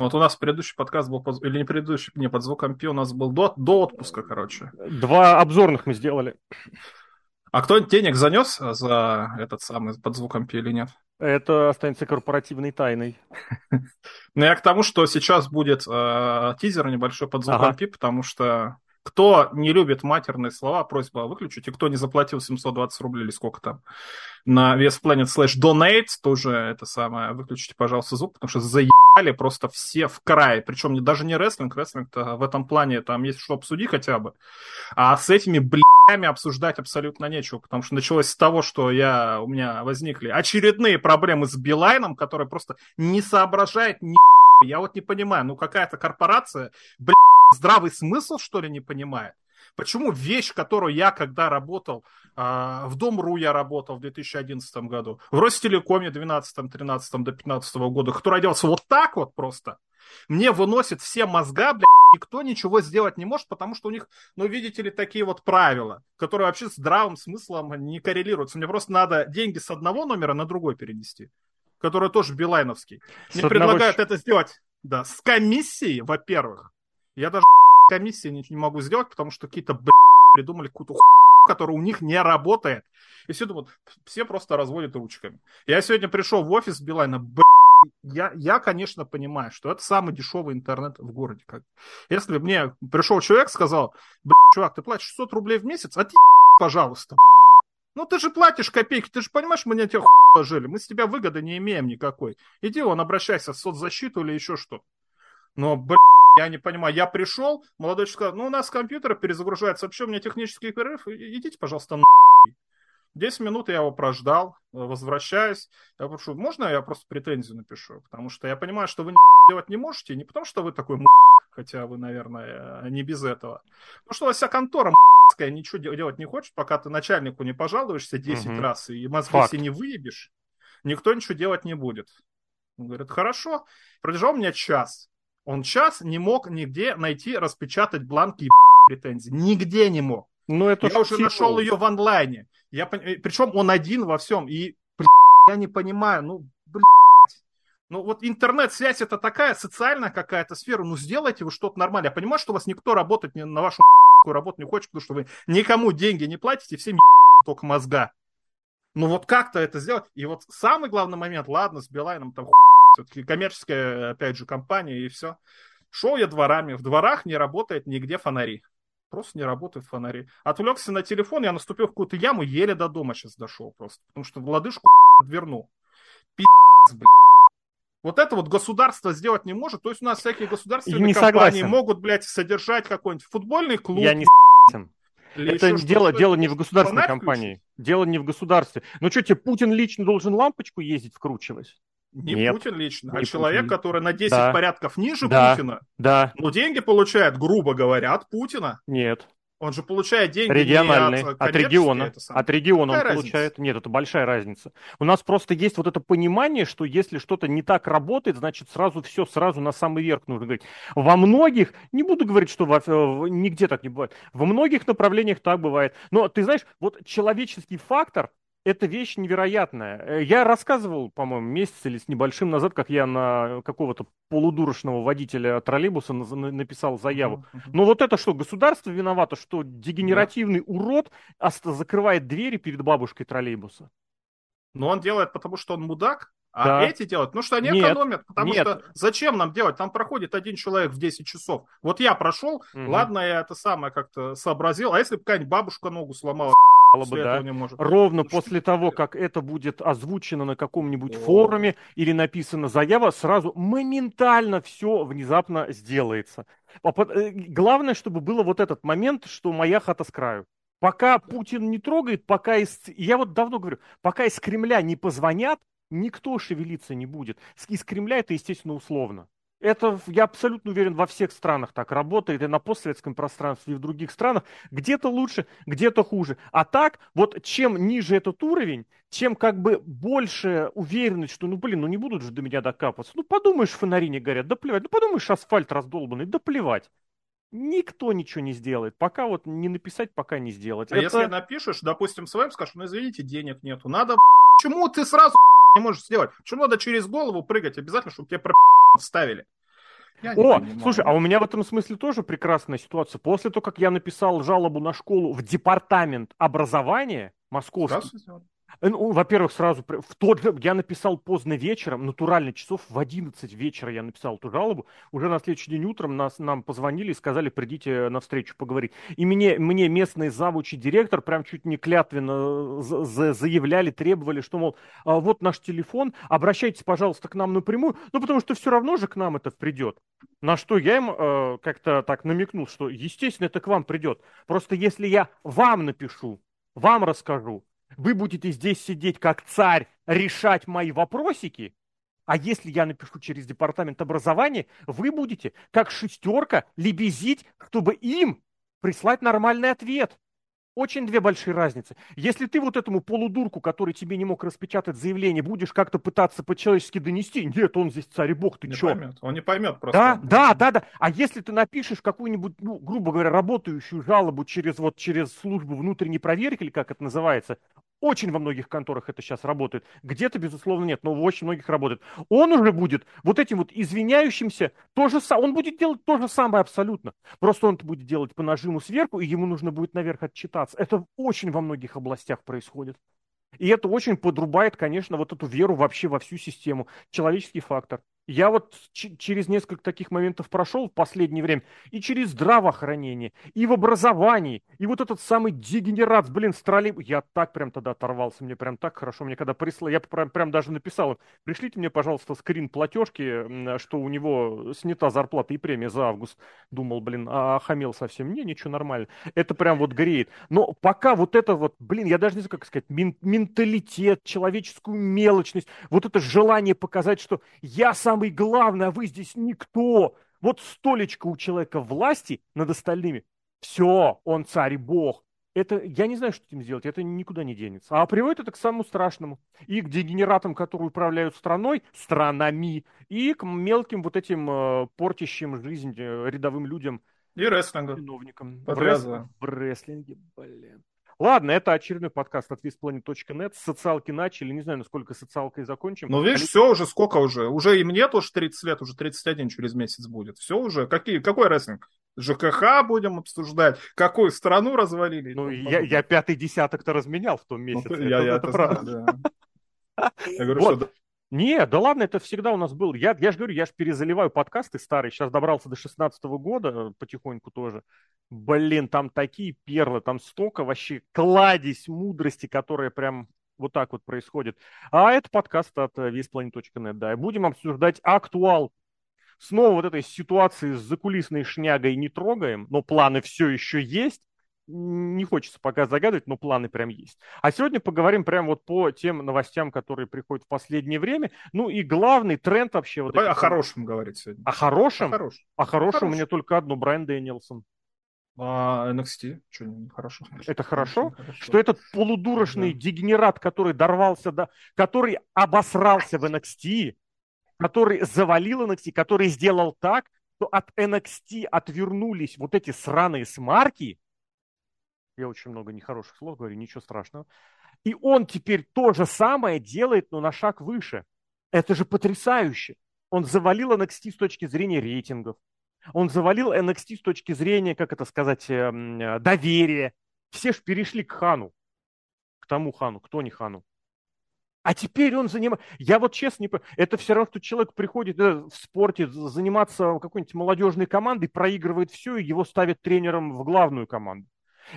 Вот у нас предыдущий подкаст был, под... или не предыдущий, не, под звуком пи у нас был до, до отпуска, короче. Два обзорных мы сделали. А кто денег занес за этот самый под звуком пи или нет? Это останется корпоративной тайной. Ну, я к тому, что сейчас будет э, тизер небольшой под звуком пи, потому что кто не любит матерные слова, просьба выключить. И кто не заплатил 720 рублей или сколько там на VSPlanet slash donate, тоже это самое, выключите, пожалуйста, звук, потому что заебали просто все в край. Причем даже не рестлинг, рестлинг-то в этом плане там есть что обсудить хотя бы. А с этими блями обсуждать абсолютно нечего, потому что началось с того, что я, у меня возникли очередные проблемы с Билайном, который просто не соображает ни я вот не понимаю, ну какая-то корпорация, блядь, здравый смысл, что ли, не понимает? Почему вещь, которую я, когда работал, э, в Дом.ру я работал в 2011 году, в Ростелекоме 12, 13 до 15 года, который делался вот так вот просто, мне выносит все мозга, бля, никто ничего сделать не может, потому что у них, ну, видите ли, такие вот правила, которые вообще с здравым смыслом не коррелируются. Мне просто надо деньги с одного номера на другой перенести, который тоже билайновский. Мне предлагают это сделать, да, с комиссией, во-первых. Я даже комиссии ничего не могу сделать, потому что какие-то придумали какую-то которая у них не работает. И все думают, все просто разводят ручками. Я сегодня пришел в офис Билайна, я, я, конечно, понимаю, что это самый дешевый интернет в городе. Как. Если мне пришел человек, сказал, чувак, ты платишь 600 рублей в месяц, а ты, пожалуйста. Ну, ты же платишь копейки, ты же понимаешь, мы на тебя жили, мы с тебя выгоды не имеем никакой. Иди, он, обращайся в соцзащиту или еще что. Но, блядь, я не понимаю, я пришел, молодой человек сказал, ну, у нас компьютер перезагружается, вообще у меня технический перерыв, идите, пожалуйста, на 10 минут я его прождал, возвращаюсь. Я прошу, можно я просто претензию напишу? Потому что я понимаю, что вы делать не можете, не потому что вы такой хотя вы, наверное, не без этого. Потому что у вас вся контора ничего делать не хочет, пока ты начальнику не пожалуешься 10 угу. раз и мозги все не выебешь, никто ничего делать не будет. Он говорит, хорошо. Продержал меня час. Он час не мог нигде найти, распечатать бланки претензий. Нигде не мог. Ну, это я уже нашел ее в онлайне. Я, причем он один во всем. И, блядь, я не понимаю, ну, блядь. Ну, вот интернет-связь это такая социальная какая-то сфера. Ну, сделайте вы что-то нормальное. Я понимаю, что у вас никто работать не, на вашу работу не хочет, потому что вы никому деньги не платите, всем только мозга. Ну, вот как-то это сделать. И вот самый главный момент, ладно, с Билайном там все-таки коммерческая, опять же, компания и все. Шел я дворами. В дворах не работает нигде фонари. Просто не работают фонари. Отвлекся на телефон, я наступил в какую-то яму, еле до дома сейчас дошел просто. Потому что в лодыжку двернул. Пи***ц, блядь. Вот это вот государство сделать не может. То есть у нас всякие государственные не компании согласен. могут, блядь, содержать какой-нибудь футбольный клуб. Я не согласен. Или это дело, дело не в государственной компании. Включить? Дело не в государстве. Ну что, тебе Путин лично должен лампочку ездить вкручивать? Не Нет, Путин лично, а человек, Путин. который на 10 да. порядков ниже да. Путина, да. но деньги получает, грубо говоря, от Путина. Нет. Он же получает деньги региональные, от, от региона. От региона Какая он разница? получает. Нет, это большая разница. У нас просто есть вот это понимание, что если что-то не так работает, значит сразу все, сразу на самый верх нужно говорить. Во многих, не буду говорить, что во, нигде так не бывает, во многих направлениях так бывает. Но ты знаешь, вот человеческий фактор, это вещь невероятная. Э, я рассказывал, по-моему, месяц или с небольшим назад, как я на какого-то полудурочного водителя троллейбуса написал заяву. Но вот это что, государство виновато, что дегенеративный да. урод закрывает двери перед бабушкой троллейбуса? Но он делает, потому что он мудак, а да. эти делают, ну что они нет, экономят, потому нет. что зачем нам делать? Там проходит один человек в 10 часов. Вот я прошел, угу. ладно, я это самое как-то сообразил, а если бы какая-нибудь бабушка ногу сломала, бы, да, может. ровно после того, как это будет озвучено на каком-нибудь О. форуме или написана заява, сразу моментально все внезапно сделается. Э, главное, чтобы было вот этот момент, что моя хата с краю. Пока Путин не трогает, пока из... Я вот давно говорю, пока из Кремля не позвонят, никто шевелиться не будет. Из Кремля это, естественно, условно. Это, я абсолютно уверен, во всех странах так работает, и на постсоветском пространстве, и в других странах. Где-то лучше, где-то хуже. А так, вот чем ниже этот уровень, чем как бы больше уверенность, что, ну, блин, ну не будут же до меня докапываться. Ну, подумаешь, фонари не горят, да плевать. Ну, подумаешь, асфальт раздолбанный, да плевать. Никто ничего не сделает. Пока вот не написать, пока не сделать. А Это... если напишешь, допустим, своим скажешь, ну, извините, денег нету, надо... Почему ты сразу не можешь сделать? Почему надо через голову прыгать обязательно, чтобы тебе про вставили. Я О, слушай, а у меня в этом смысле тоже прекрасная ситуация. После того, как я написал жалобу на школу в департамент образования московский, ну, во-первых, сразу в тот же, я написал поздно вечером, натурально часов в 11 вечера я написал эту жалобу. Уже на следующий день утром нас, нам позвонили и сказали, придите на встречу поговорить. И мне, мне местный завуч и директор прям чуть не клятвенно за заявляли, требовали, что, мол, а вот наш телефон, обращайтесь, пожалуйста, к нам напрямую, ну, потому что все равно же к нам это придет. На что я им э, как-то так намекнул, что, естественно, это к вам придет. Просто если я вам напишу, вам расскажу, вы будете здесь сидеть как царь, решать мои вопросики, а если я напишу через департамент образования, вы будете как шестерка лебезить, чтобы им прислать нормальный ответ. Очень две большие разницы. Если ты вот этому полудурку, который тебе не мог распечатать заявление, будешь как-то пытаться по-человечески донести, нет, он здесь царь и бог, ты не чё? Поймет. Он не поймет просто. Да, да, да, да. А если ты напишешь какую-нибудь, ну, грубо говоря, работающую жалобу через вот через службу внутренней проверки, или как это называется, очень во многих конторах это сейчас работает. Где-то, безусловно, нет, но в очень многих работает. Он уже будет вот этим вот извиняющимся, то же самое, он будет делать то же самое абсолютно. Просто он это будет делать по нажиму сверху, и ему нужно будет наверх отчитаться. Это очень во многих областях происходит. И это очень подрубает, конечно, вот эту веру вообще во всю систему. Человеческий фактор. Я вот через несколько таких моментов прошел в последнее время. И через здравоохранение, и в образовании, и вот этот самый дегенерат, блин, с троллейб... Я так прям тогда оторвался, мне прям так хорошо. Мне когда прислали, я прям, прям даже написал им, пришлите мне, пожалуйста, скрин платежки, что у него снята зарплата и премия за август. Думал, блин, а хамел совсем. Не, ничего, нормально. Это прям вот греет. Но пока вот это вот, блин, я даже не знаю, как сказать, менталитет, человеческую мелочность, вот это желание показать, что я сам самый главный, а вы здесь никто. Вот столечко у человека власти над остальными. Все, он царь и бог. Это, я не знаю, что с этим сделать, это никуда не денется. А приводит это к самому страшному. И к дегенератам, которые управляют страной, странами, и к мелким вот этим э, портящим жизнь э, рядовым людям. И рестлингу. Чиновникам. В, рес... в рестлинге, блин. Ладно, это очередной подкаст от visplanet.net. Социалки начали, не знаю, насколько социалкой закончим. Ну, видишь, все уже, сколько уже? Уже и мне тоже 30 лет, уже 31 через месяц будет. Все уже. Какие, какой рестлинг? ЖКХ будем обсуждать, какую страну развалили. Ну, я, я пятый десяток-то разменял в том ну, месяце. Ну, это, я, я это, это правда. Да. Я говорю, вот. что не, да ладно, это всегда у нас был. Я, я же говорю, я же перезаливаю подкасты старые. Сейчас добрался до 16 года э, потихоньку тоже. Блин, там такие перлы, там столько вообще кладезь мудрости, которая прям вот так вот происходит. А это подкаст от весьplanet.net, да. И будем обсуждать актуал. Снова вот этой ситуации с закулисной шнягой не трогаем, но планы все еще есть не хочется пока загадывать, но планы прям есть. А сегодня поговорим прям вот по тем новостям, которые приходят в последнее время. Ну и главный тренд вообще... Вот Давай о хорошем говорить сегодня. О хорошем? О хорошем. О хорошем у меня только одно, Брайан Дэнилсон. А NXT, что хорошо. Это хорошо? хорошо? Что этот полудурочный да. дегенерат, который дорвался до... который обосрался в NXT, который завалил NXT, который сделал так, что от NXT отвернулись вот эти сраные смарки, я очень много нехороших слов говорю, ничего страшного. И он теперь то же самое делает, но на шаг выше. Это же потрясающе. Он завалил NXT с точки зрения рейтингов. Он завалил NXT с точки зрения, как это сказать, эм, э, доверия. Все же перешли к Хану. К тому Хану. Кто не Хану? А теперь он занимает... Я вот честно не понимаю, это все равно, что человек приходит э, в спорте заниматься какой-нибудь молодежной командой, проигрывает все, и его ставят тренером в главную команду.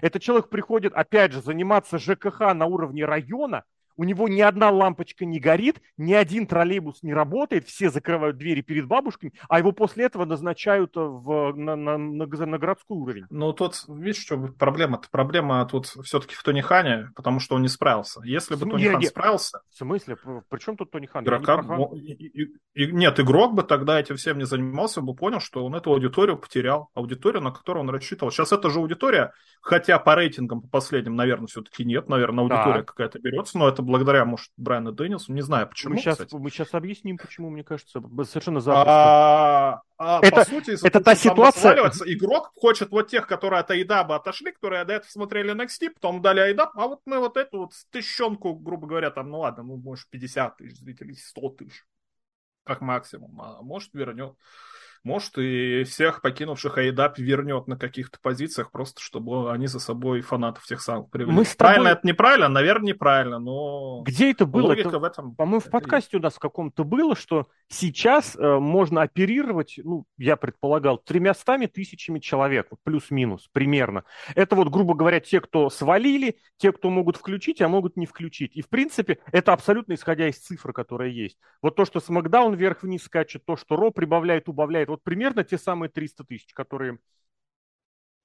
Этот человек приходит, опять же, заниматься ЖКХ на уровне района, у него ни одна лампочка не горит, ни один троллейбус не работает, все закрывают двери перед бабушками, а его после этого назначают в, на, на, на, на городской уровень. Ну, тут, видишь, что проблема-то? Проблема тут все-таки в Тони Хане, потому что он не справился. Если бы Тони Хан я... справился... В смысле? При чем тут Тони Хан? Игрока... Не и, и, и, нет, игрок бы тогда этим всем не занимался, бы понял, что он эту аудиторию потерял. Аудиторию, на которую он рассчитывал. Сейчас эта же аудитория, хотя по рейтингам, по последним, наверное, все-таки нет, наверное, аудитория да. какая-то берется, но это благодаря, может, Брайану Дэнилсу, не знаю почему. Мы сейчас, мы сейчас объясним, почему, мне кажется, совершенно запросто. А, а, это, по сути, это та ситуация... Игрок хочет вот тех, которые от Айдаба отошли, которые до этого смотрели NXT, потом дали Айдаб, а вот мы вот эту вот тысячонку, грубо говоря, там, ну ладно, ну, может, 50 тысяч зрителей, 100 тысяч, как максимум, а может, вернет может, и всех покинувших Айдап вернет на каких-то позициях, просто чтобы они за собой фанатов тех самых привели. Мы тобой... Правильно это неправильно? Наверное, неправильно, но... Где это было? Логика это, в этом... По-моему, в подкасте есть. у нас в каком-то было, что сейчас э, можно оперировать, ну, я предполагал, тремястами тысячами человек, плюс-минус, примерно. Это вот, грубо говоря, те, кто свалили, те, кто могут включить, а могут не включить. И, в принципе, это абсолютно исходя из цифр, которые есть. Вот то, что Смакдаун вверх-вниз скачет, то, что Ро прибавляет, убавляет, вот примерно те самые 300 тысяч, которые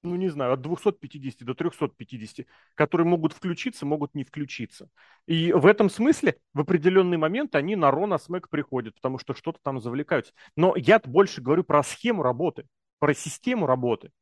ну, не знаю, от 250 до 350, которые могут включиться, могут не включиться. И в этом смысле в определенный момент они на Ро, на Смэк приходят, потому что что-то там завлекаются. Но я больше говорю про схему работы, про систему работы.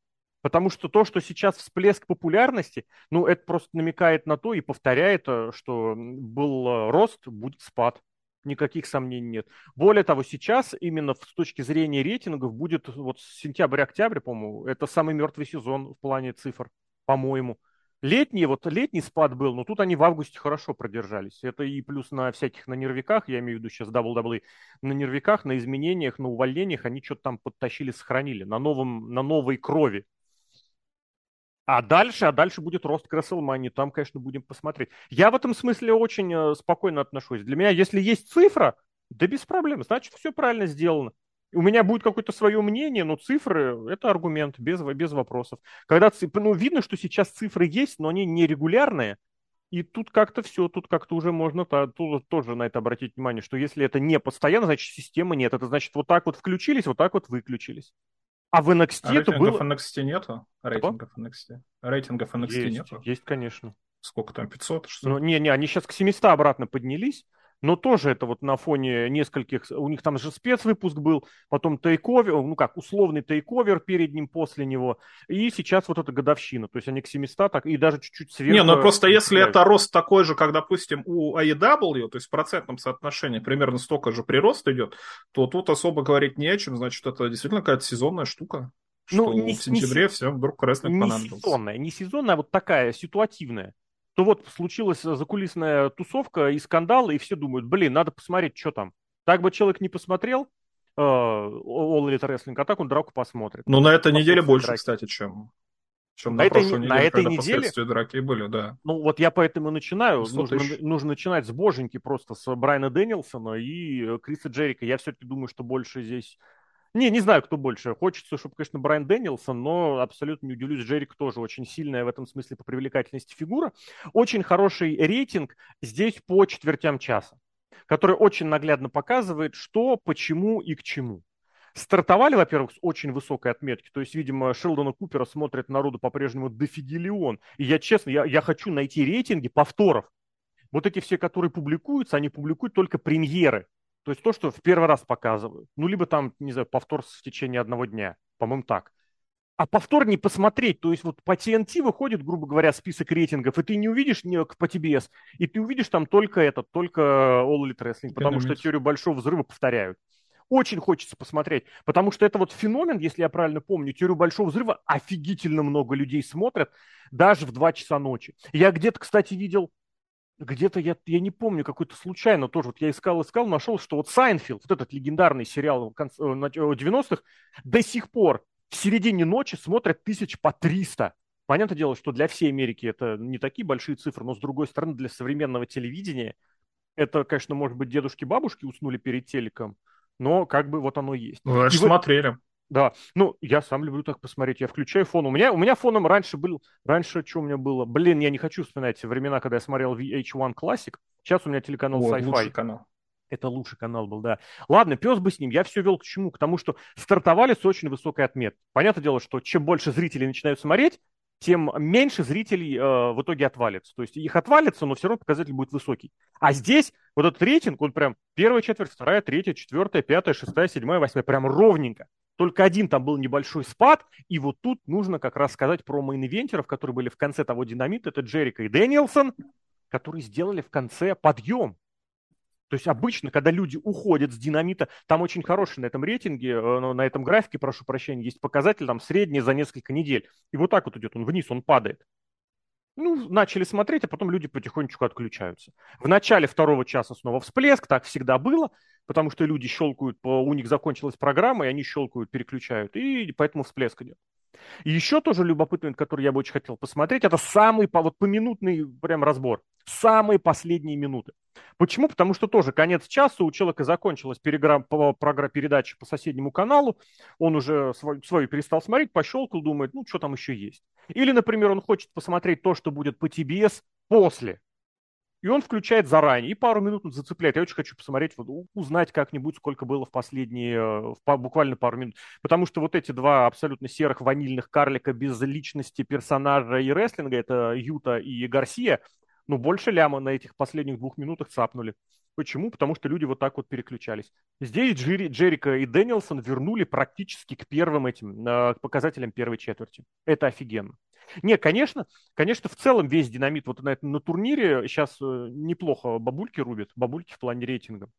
Потому что то, что сейчас всплеск популярности, ну, это просто намекает на то и повторяет, э, что был э, рост, будет спад никаких сомнений нет. Более того, сейчас именно с точки зрения рейтингов будет вот сентябрь-октябрь, по-моему, это самый мертвый сезон в плане цифр, по-моему. Летний, вот летний спад был, но тут они в августе хорошо продержались. Это и плюс на всяких на нервиках, я имею в виду сейчас WWE, на нервиках, на изменениях, на увольнениях они что-то там подтащили, сохранили, на, новом, на новой крови. А дальше, а дальше будет рост к Рестлмании, там, конечно, будем посмотреть. Я в этом смысле очень э, спокойно отношусь. Для меня, если есть цифра, да без проблем, значит, все правильно сделано. У меня будет какое-то свое мнение, но цифры – это аргумент, без, без вопросов. Когда ну, видно, что сейчас цифры есть, но они нерегулярные, и тут как-то все, тут как-то уже можно то, тут тоже на это обратить внимание, что если это не постоянно, значит, системы нет. Это значит, вот так вот включились, вот так вот выключились. А в NXT а это было... NXT нету? Рейтингов Что? NXT? Рейтингов NXT есть, нету? Есть, конечно. Сколько там, 500? Что? Ну, не, не, они сейчас к 700 обратно поднялись но тоже это вот на фоне нескольких, у них там же спецвыпуск был, потом тейковер, ну как, условный тейковер перед ним, после него, и сейчас вот эта годовщина, то есть они к 700 так, и даже чуть-чуть сверху. Не, ну просто если это рост такой же, как, допустим, у AEW, то есть в процентном соотношении примерно столько же прирост идет, то тут особо говорить не о чем, значит, это действительно какая-то сезонная штука. Ну, что не, в сентябре не, всем вдруг рестлинг не понадобился. Не сезонная, не сезонная, а вот такая ситуативная то вот случилась закулисная тусовка и скандал, и все думают, блин, надо посмотреть, что там. Так бы человек не посмотрел э, All Elite Wrestling, а так он драку посмотрит. Ну, на этой неделе больше, драки. кстати, чем, чем на, на этой, прошлой неделе, на этой неделе, драки были, да. Ну, вот я поэтому начинаю. Нужно, нужно начинать с боженьки просто, с Брайана Дэнилсона и Криса Джерика. Я все-таки думаю, что больше здесь не, не знаю, кто больше. Хочется, чтобы, конечно, Брайан Дэнилсон, но абсолютно не удивлюсь, Джерик тоже очень сильная в этом смысле по привлекательности фигура. Очень хороший рейтинг здесь по четвертям часа, который очень наглядно показывает, что, почему и к чему. Стартовали, во-первых, с очень высокой отметки. То есть, видимо, Шелдона Купера смотрит народу по-прежнему дофигелион. И я, честно, я, я хочу найти рейтинги повторов. Вот эти все, которые публикуются, они публикуют только премьеры. То есть то, что в первый раз показывают. Ну, либо там, не знаю, повтор в течение одного дня. По-моему, так. А повтор не посмотреть. То есть вот по TNT выходит, грубо говоря, список рейтингов, и ты не увидишь не по TBS, и ты увидишь там только этот, только All Elite Wrestling, потому что теорию большого взрыва повторяют. Очень хочется посмотреть, потому что это вот феномен, если я правильно помню, теорию большого взрыва офигительно много людей смотрят, даже в 2 часа ночи. Я где-то, кстати, видел где-то я, я не помню, какой-то случайно тоже, вот я искал, искал, нашел, что вот Сайнфелд, вот этот легендарный сериал 90-х, э, э, до сих пор в середине ночи смотрят тысяч по 300. Понятное дело, что для всей Америки это не такие большие цифры, но с другой стороны, для современного телевидения это, конечно, может быть, дедушки-бабушки уснули перед телеком, но как бы вот оно есть. Ну, значит, смотрели. Да, ну, я сам люблю так посмотреть. Я включаю фон. У меня, у меня фоном раньше был... Раньше что у меня было? Блин, я не хочу вспоминать времена, когда я смотрел VH1 Classic. Сейчас у меня телеканал вот, Sci-Fi. канал. Это лучший канал был, да. Ладно, пес бы с ним. Я все вел к чему? К тому, что стартовали с очень высокой отметкой. Понятное дело, что чем больше зрителей начинают смотреть, тем меньше зрителей э, в итоге отвалится. То есть их отвалится, но все равно показатель будет высокий. А здесь вот этот рейтинг, он прям первая четверть, вторая, третья, четвертая, пятая, шестая, седьмая, восьмая, прям ровненько. Только один там был небольшой спад, и вот тут нужно как раз сказать про main event-еров, которые были в конце того динамита, это Джерико и Дэниелсон, которые сделали в конце подъем. То есть обычно, когда люди уходят с динамита, там очень хороший на этом рейтинге, э, ну, на этом графике, прошу прощения, есть показатель там средний за несколько недель. И вот так вот идет он вниз, он падает. Ну, начали смотреть, а потом люди потихонечку отключаются. В начале второго часа снова всплеск, так всегда было, потому что люди щелкают, у них закончилась программа, и они щелкают, переключают, и поэтому всплеск идет. И еще тоже любопытный, который я бы очень хотел посмотреть, это самый вот поминутный прям разбор. Самые последние минуты. Почему? Потому что тоже конец часа у человека закончилась переграмм, по, программа передачи по соседнему каналу, он уже свою, свою перестал смотреть, пощелкал, думает, ну, что там еще есть. Или, например, он хочет посмотреть то, что будет по ТБС после и он включает заранее, и пару минут он зацепляет. Я очень хочу посмотреть, вот, узнать как-нибудь, сколько было в последние, э, в, буквально пару минут. Потому что вот эти два абсолютно серых ванильных карлика без личности персонажа и рестлинга, это Юта и Гарсия, ну, больше ляма на этих последних двух минутах цапнули. Почему? Потому что люди вот так вот переключались. Здесь Джерри, Джерика и Дэнилсон вернули практически к первым этим, э, к показателям первой четверти. Это офигенно. Не, конечно, конечно, в целом весь динамит вот на, на турнире сейчас э, неплохо бабульки рубят, бабульки в плане рейтинга.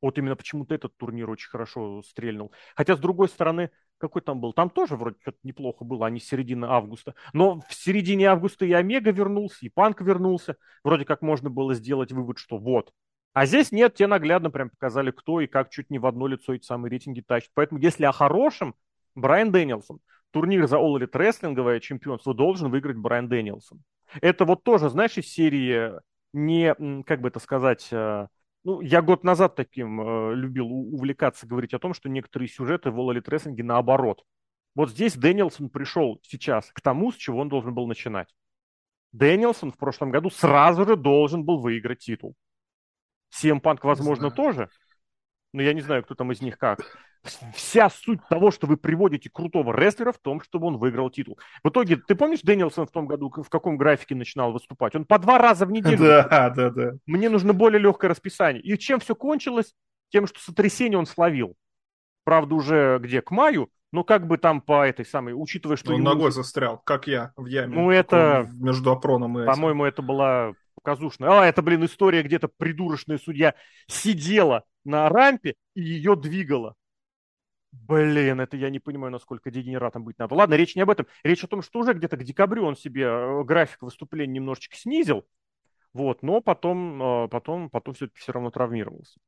Вот именно почему-то этот турнир очень хорошо стрельнул. Хотя, с другой стороны, какой там был? Там тоже вроде что-то неплохо было, а не середина августа. Но в середине августа и Омега вернулся, и Панк вернулся. Вроде как можно было сделать вывод, что вот. А здесь нет, те наглядно прям показали, кто и как чуть не в одно лицо эти самые рейтинги тащит. Поэтому если о хорошем, Брайан Дэнилсон турнир за All Elite рестлинговое чемпионство должен выиграть Брайан Дэнилсон. Это вот тоже, знаешь, из серии не, как бы это сказать, э, ну, я год назад таким э, любил увлекаться, говорить о том, что некоторые сюжеты в рестлинге наоборот. Вот здесь Дэнилсон пришел сейчас к тому, с чего он должен был начинать. Дэнилсон в прошлом году сразу же должен был выиграть титул. CM Punk, возможно, тоже, но я не знаю, кто там из них как вся суть того, что вы приводите крутого рестлера в том, чтобы он выиграл титул. В итоге, ты помнишь, Дэнилсон в том году в каком графике начинал выступать? Он по два раза в неделю. Да, да, да. Мне нужно более легкое расписание. И чем все кончилось? Тем, что сотрясение он словил. Правда, уже где? К маю, но как бы там по этой самой, учитывая, что... Он ему... ногой застрял, как я в яме. Ну, это... Между опроном и... По-моему, это была показушная. А, это, блин, история, где-то придурочная судья сидела на рампе и ее двигала. Блин, это я не понимаю, насколько дегенератом быть надо. Ладно, речь не об этом. Речь о том, что уже где-то к декабрю он себе э, график выступления немножечко снизил. Вот, но потом, э, потом, потом все-таки все равно травмировался.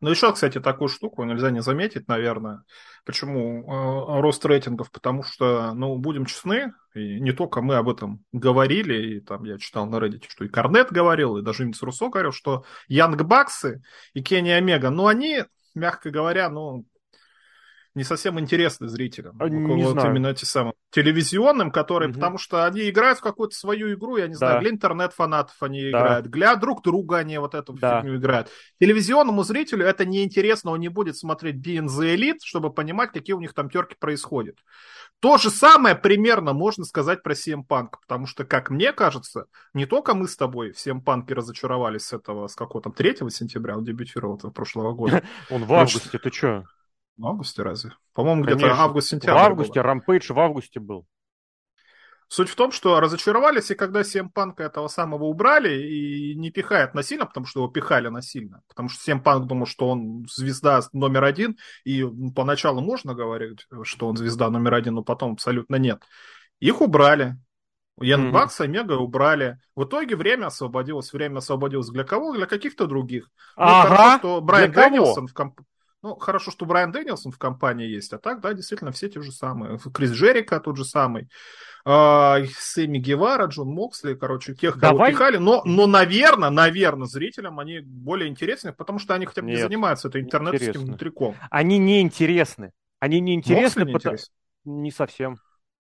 Ну, еще, кстати, такую штуку нельзя не заметить, наверное. Почему э, рост рейтингов? Потому что, ну, будем честны, и не только мы об этом говорили, и там я читал на Reddit, что и Корнет говорил, и даже Винс Руссо говорил, что Янг Баксы и Кенни Омега, ну, они, мягко говоря, ну, не совсем интересны зрителям. А, не вот знаю. именно эти самые телевизионным, которые, угу. потому что они играют в какую-то свою игру, я не да. знаю, для интернет-фанатов они да. играют, для друг друга они вот эту да. фигню играют. Телевизионному зрителю это неинтересно, он не будет смотреть Being the Elite, чтобы понимать, какие у них там терки происходят. То же самое примерно можно сказать про CM Punk, потому что, как мне кажется, не только мы с тобой в CM Punk разочаровались с этого, с какого там 3 сентября он дебютировал прошлого года. Он в августе, ты что? В августе разве? По-моему, где-то август-сентябрь. В августе, Рампейдж в августе был. Суть в том, что разочаровались, и когда CM Punk этого самого убрали, и не пихает насильно, потому что его пихали насильно, потому что CM Punk думал, что он звезда номер один, и поначалу можно говорить, что он звезда номер один, но потом абсолютно нет. Их убрали. Ян Бакса, Мега убрали. В итоге время освободилось. Время освободилось для кого? Для каких-то других. Ага. Ну, хорошо, что Брайан Дэнилсон в комп... Ну, хорошо, что Брайан Дэнилсон в компании есть, а так, да, действительно, все те же самые. Крис Джерика тот же самый. А, Сэмми Гевара, Джон Моксли, короче, тех, кого Давай. пихали. Но, но, наверное, наверное, зрителям они более интересны, потому что они хотя бы Нет, не занимаются это интернетским внутриком. Они не интересны. Они не интересны, не, потому... не совсем.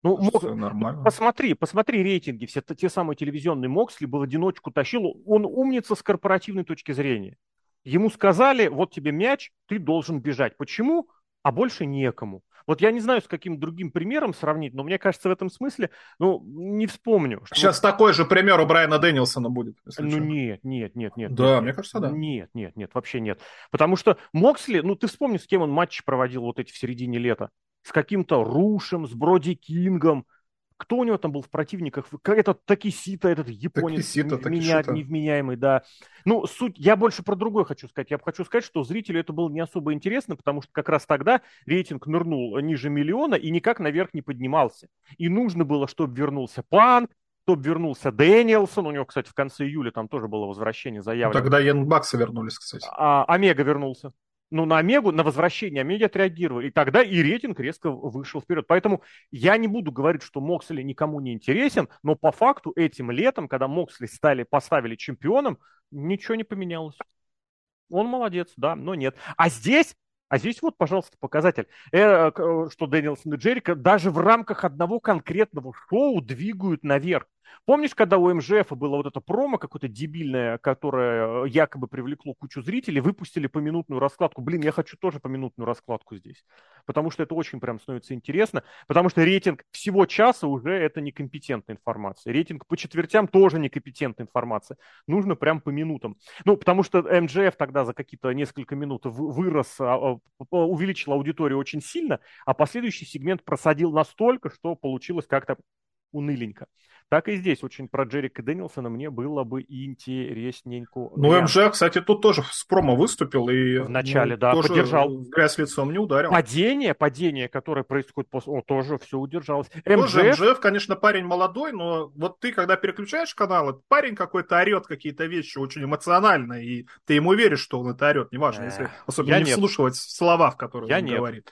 Ну, Мок... нормально. Посмотри, посмотри рейтинги. Все те самые телевизионные Моксли был одиночку тащил. Он умница с корпоративной точки зрения. Ему сказали, вот тебе мяч, ты должен бежать. Почему? А больше некому. Вот я не знаю, с каким другим примером сравнить, но мне кажется, в этом смысле, ну, не вспомню. Что Сейчас вот... такой же пример у Брайана Дэнилсона будет. Ну, что. нет, нет, нет, нет. Да, нет, мне кажется, да. Нет, нет, нет, вообще нет. Потому что Моксли, ну, ты вспомни, с кем он матчи проводил вот эти в середине лета. С каким-то Рушем, с Броди Кингом, кто у него там был в противниках? Этот Такисита, этот японец, Такисита, меня, невменяемый, да. Ну, суть, я больше про другое хочу сказать. Я хочу сказать, что зрителю это было не особо интересно, потому что как раз тогда рейтинг нырнул ниже миллиона и никак наверх не поднимался. И нужно было, чтобы вернулся Панк, то вернулся Дэниелсон, у него, кстати, в конце июля там тоже было возвращение заявлено. Ну, тогда Янгбаксы вернулись, кстати. А, Омега вернулся. Ну, на Омегу, на возвращение Омеги отреагировали. И тогда и рейтинг резко вышел вперед. Поэтому я не буду говорить, что Моксли никому не интересен, но по факту этим летом, когда Моксли стали, поставили чемпионом, ничего не поменялось. Он молодец, да, но нет. А здесь а здесь вот, пожалуйста, показатель, э, э, что Дэнилсон и Джерика даже в рамках одного конкретного шоу двигают наверх. Помнишь, когда у МЖФ было вот это промо какое-то дебильное, которое якобы привлекло кучу зрителей, выпустили поминутную раскладку. Блин, я хочу тоже поминутную раскладку здесь. Потому что это очень прям становится интересно. Потому что рейтинг всего часа уже это некомпетентная информация. Рейтинг по четвертям тоже некомпетентная информация. Нужно прям по минутам. Ну, потому что МЖФ тогда за какие-то несколько минут вырос, а, а, увеличил аудиторию очень сильно, а последующий сегмент просадил настолько, что получилось как-то уныленько. Так и здесь очень про Джерика Дэнилсона мне было бы интересненько. Ну, МЖ, кстати, тут тоже с промо выступил и... В начале, ну, да, тоже поддержал. грязь лицом не ударил. Падение, падение, которое происходит после... О, тоже все удержалось. Тоже МЖФ, конечно, парень молодой, но вот ты, когда переключаешь канал, парень какой-то орет какие-то вещи очень эмоционально, и ты ему веришь, что он это орет, неважно, если особенно не вслушивать слова, в которые он говорит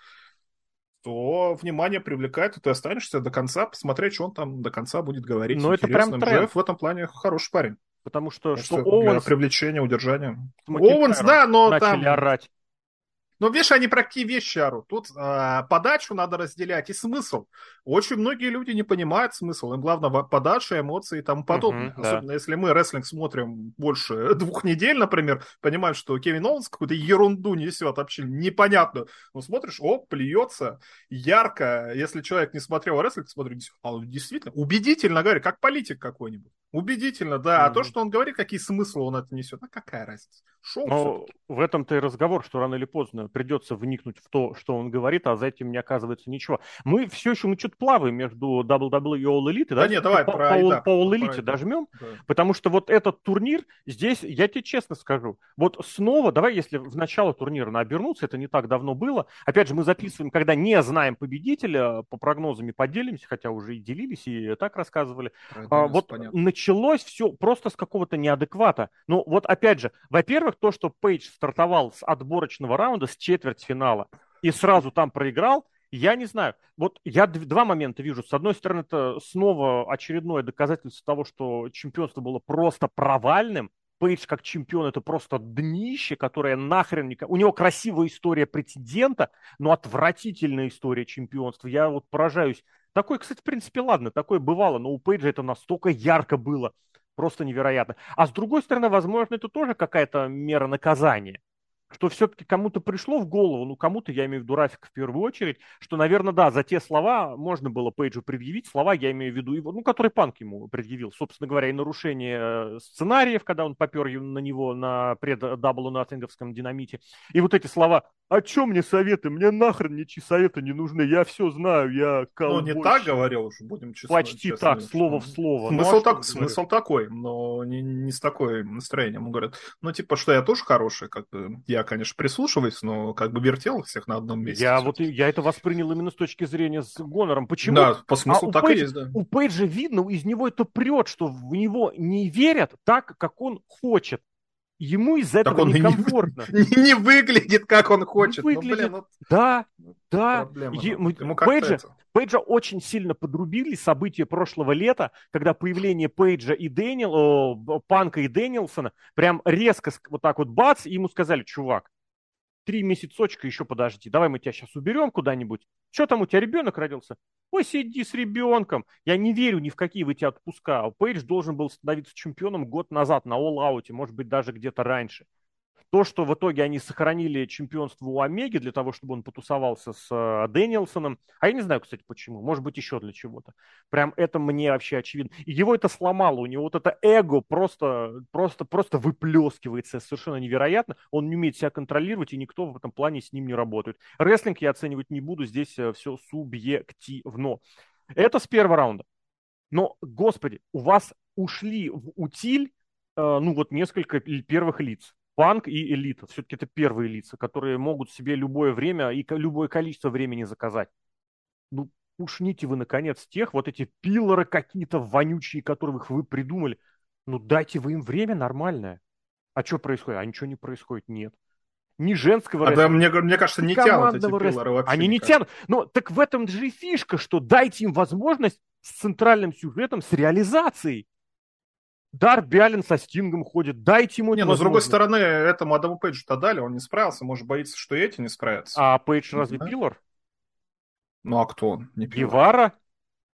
то внимание привлекает, и ты останешься до конца, посмотреть, что он там до конца будет говорить. Но это прям тренд. в этом плане хороший парень. Потому что, что Оуэнс... Для привлечения, удержания. Оуэнс, да, но начали там... орать. Но, видишь, они про какие вещи орут. Тут э, подачу надо разделять и смысл. Очень многие люди не понимают смысл. Им главное подача, эмоции и тому подобное. Uh-huh, Особенно да. если мы рестлинг смотрим больше двух недель, например, понимаем, что Кевин Оуэнс какую-то ерунду несет вообще непонятную. Но смотришь, о, плюется, ярко. Если человек не смотрел рестлинг, смотрит, а действительно, убедительно говорит, как политик какой-нибудь. Убедительно, да. Mm-hmm. А то, что он говорит, какие смыслы он это несет, а какая разница? Шоу Но в этом-то и разговор, что рано или поздно придется вникнуть в то, что он говорит, а за этим не оказывается ничего. Мы все еще, мы что-то плаваем между WWE и All Elite, да? Да нет, давай по, про, по, All, по All Elite про дожмем, да. потому что вот этот турнир, здесь, я тебе честно скажу, вот снова, давай, если в начало турнира на обернуться, это не так давно было, опять же, мы записываем, когда не знаем победителя, по прогнозам и поделимся, хотя уже и делились, и так рассказывали. А, вот понятно. Началось все просто с какого-то неадеквата. Ну, вот опять же, во-первых, то, что Пейдж стартовал с отборочного раунда, с четвертьфинала, и сразу там проиграл, я не знаю. Вот я два момента вижу. С одной стороны, это снова очередное доказательство того, что чемпионство было просто провальным. Пейдж как чемпион это просто днище, которое нахрен не... У него красивая история претендента, но отвратительная история чемпионства. Я вот поражаюсь. Такой, кстати, в принципе, ладно, такое бывало, но у Пейджа это настолько ярко было. Просто невероятно. А с другой стороны, возможно, это тоже какая-то мера наказания что все-таки кому-то пришло в голову, ну кому-то, я имею в виду Рафика в первую очередь, что, наверное, да, за те слова можно было Пейджу предъявить, слова я имею в виду, его, ну, который Панк ему предъявил, собственно говоря, и нарушение э, сценариев, когда он попер на него на пред-даблу натинговском динамите, и вот эти слова «А чё мне советы? Мне нахрен ничьи советы не нужны, я все знаю, я колбойщик». Ну, не так говорил уже, будем честно. Почти честно, так, слово в слово. Смысл, ну, а так, смысл такой, но не, не с такой настроением. Он говорит, ну, типа, что я тоже хороший, как бы, я конечно, прислушиваюсь, но как бы вертел всех на одном месте. Я вот я это воспринял именно с точки зрения с гонором. Почему? Да, по смыслу а так Пейдж, и есть, да. У Пейджа видно, из него это прет, что в него не верят так, как он хочет. Ему из-за этого он некомфортно. Не, не выглядит, как он хочет. Не выглядит. Ну, блин, ну, да, да. Проблема, е- ну, ему Пейджа, Пейджа очень сильно подрубили события прошлого лета, когда появление Пейджа и Дэниел, о, Панка и Дэниелсона прям резко вот так вот бац, и ему сказали, чувак, три месяцочка еще подожди, давай мы тебя сейчас уберем куда-нибудь. Что там у тебя ребенок родился? Ой, сиди с ребенком. Я не верю ни в какие вы тебя отпуска. Пейдж должен был становиться чемпионом год назад на All Out, может быть, даже где-то раньше. То, что в итоге они сохранили чемпионство у Омеги для того, чтобы он потусовался с э, Дэниелсоном, а я не знаю, кстати, почему, может быть, еще для чего-то. Прям это мне вообще очевидно. И его это сломало, у него вот это эго просто, просто, просто выплескивается совершенно невероятно. Он не умеет себя контролировать, и никто в этом плане с ним не работает. Рестлинг я оценивать не буду, здесь э, все субъективно. Это с первого раунда. Но, господи, у вас ушли в утиль, э, ну вот несколько первых лиц Панк и Элита. Все-таки это первые лица, которые могут себе любое время и любое количество времени заказать. Ну, пушните вы, наконец, тех, вот эти пилоры какие-то вонючие, которых вы придумали. Ну, дайте вы им время нормальное. А что происходит? А ничего не происходит, нет. Ни женского а да, мне, мне кажется, не тянут эти пилоры вообще. Они не тянут. Ну, так в этом же и фишка, что дайте им возможность с центральным сюжетом, с реализацией. Дарби Аллен со Стингом ходит, дайте ему Не, но с другой стороны, этому Адаму Пейджу-то дали, он не справился, может боится, что и эти не справятся. А Пейдж разве да? пилор? Ну а кто он? Не пилор. Гевара,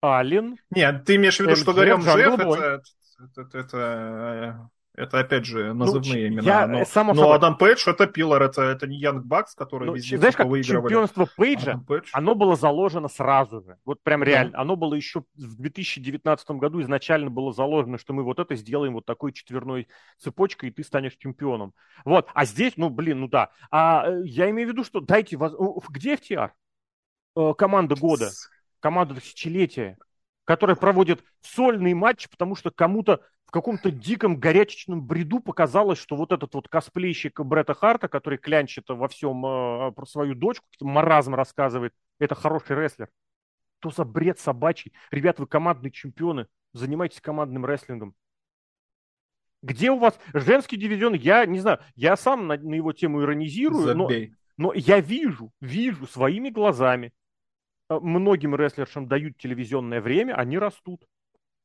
Аллен. Нет, ты имеешь в виду, что говорим Джефф, это, это, это, это это, опять же, ну, назывные ну, имена. Я, но само но Адам Пейдж это пилор, это, это не Янг Бакс, который ну, везде знаешь, как выигрывали. чемпионство Пейджа, Пейдж. оно было заложено сразу же. Вот прям реально. Да. Оно было еще в 2019 году изначально было заложено, что мы вот это сделаем вот такой четверной цепочкой, и ты станешь чемпионом. Вот. А здесь, ну, блин, ну да. А э, я имею в виду, что дайте... Воз... Где FTR? Э, команда года. Команда тысячелетия которая проводит сольный матч, потому что кому-то в каком-то диком горячечном бреду показалось, что вот этот вот косплейщик Бретта Харта, который клянчит во всем э, про свою дочку, маразм рассказывает, это хороший рестлер. Что за бред собачий? Ребят, вы командные чемпионы, занимайтесь командным рестлингом. Где у вас женский дивизион? Я не знаю, я сам на, на его тему иронизирую, но, но я вижу, вижу своими глазами. Э, многим рестлершам дают телевизионное время, они растут.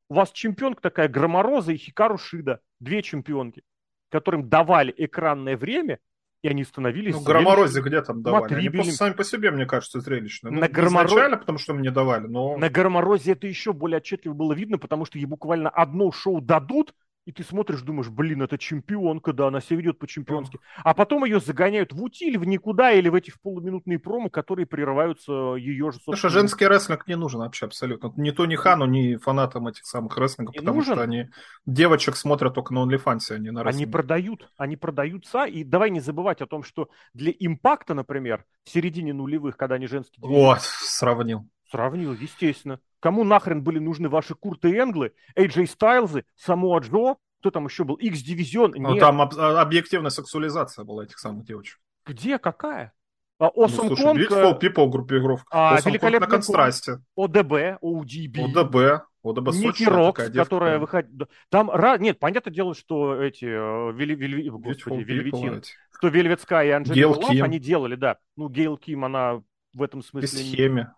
У вас чемпионка такая Громороза и Хикару Шида. Две чемпионки, которым давали экранное время, и они становились... Ну, Громорозе где там давали? Они просто сами по себе, мне кажется, зрелищные. Ну, на Громорозе... Изначально, потому что мне давали, но... На Громорозе это еще более отчетливо было видно, потому что ей буквально одно шоу дадут, и ты смотришь, думаешь, блин, это чемпионка, да, она себя ведет по-чемпионски. А потом ее загоняют в утиль, в никуда или в эти в полуминутные промо, которые прерываются ее же собственно. Слушай, женский рестлинг не нужен вообще абсолютно. Ни то ни Хану, ни фанатам этих самых рестлингов, не потому нужен. что они девочек смотрят только на OnlyFans, а не на рестлинг. Они продают, они продаются, и давай не забывать о том, что для импакта, например, в середине нулевых, когда они женские... Вот, сравнил. Сравнил, естественно. Кому нахрен были нужны ваши Курты Энглы, AJ Стайлзы, Самуа Джо, кто там еще был, X-дивизион? Ну, там об- а, объективная сексуализация была этих самых девочек. Где? Какая? А, Awesome ну, слушай, Beautiful People группировка. А, великолепный на контрасте. ОДБ, ODB. ОДБ. ОДБ Ники Рокс, которая выходит... Там, нет, понятное дело, что эти, э, вели, вели, господи, Вельветин, что Вельветская и Анжелика Лав, они делали, да. Ну, Гейл Ким, она в этом смысле... Без схеме.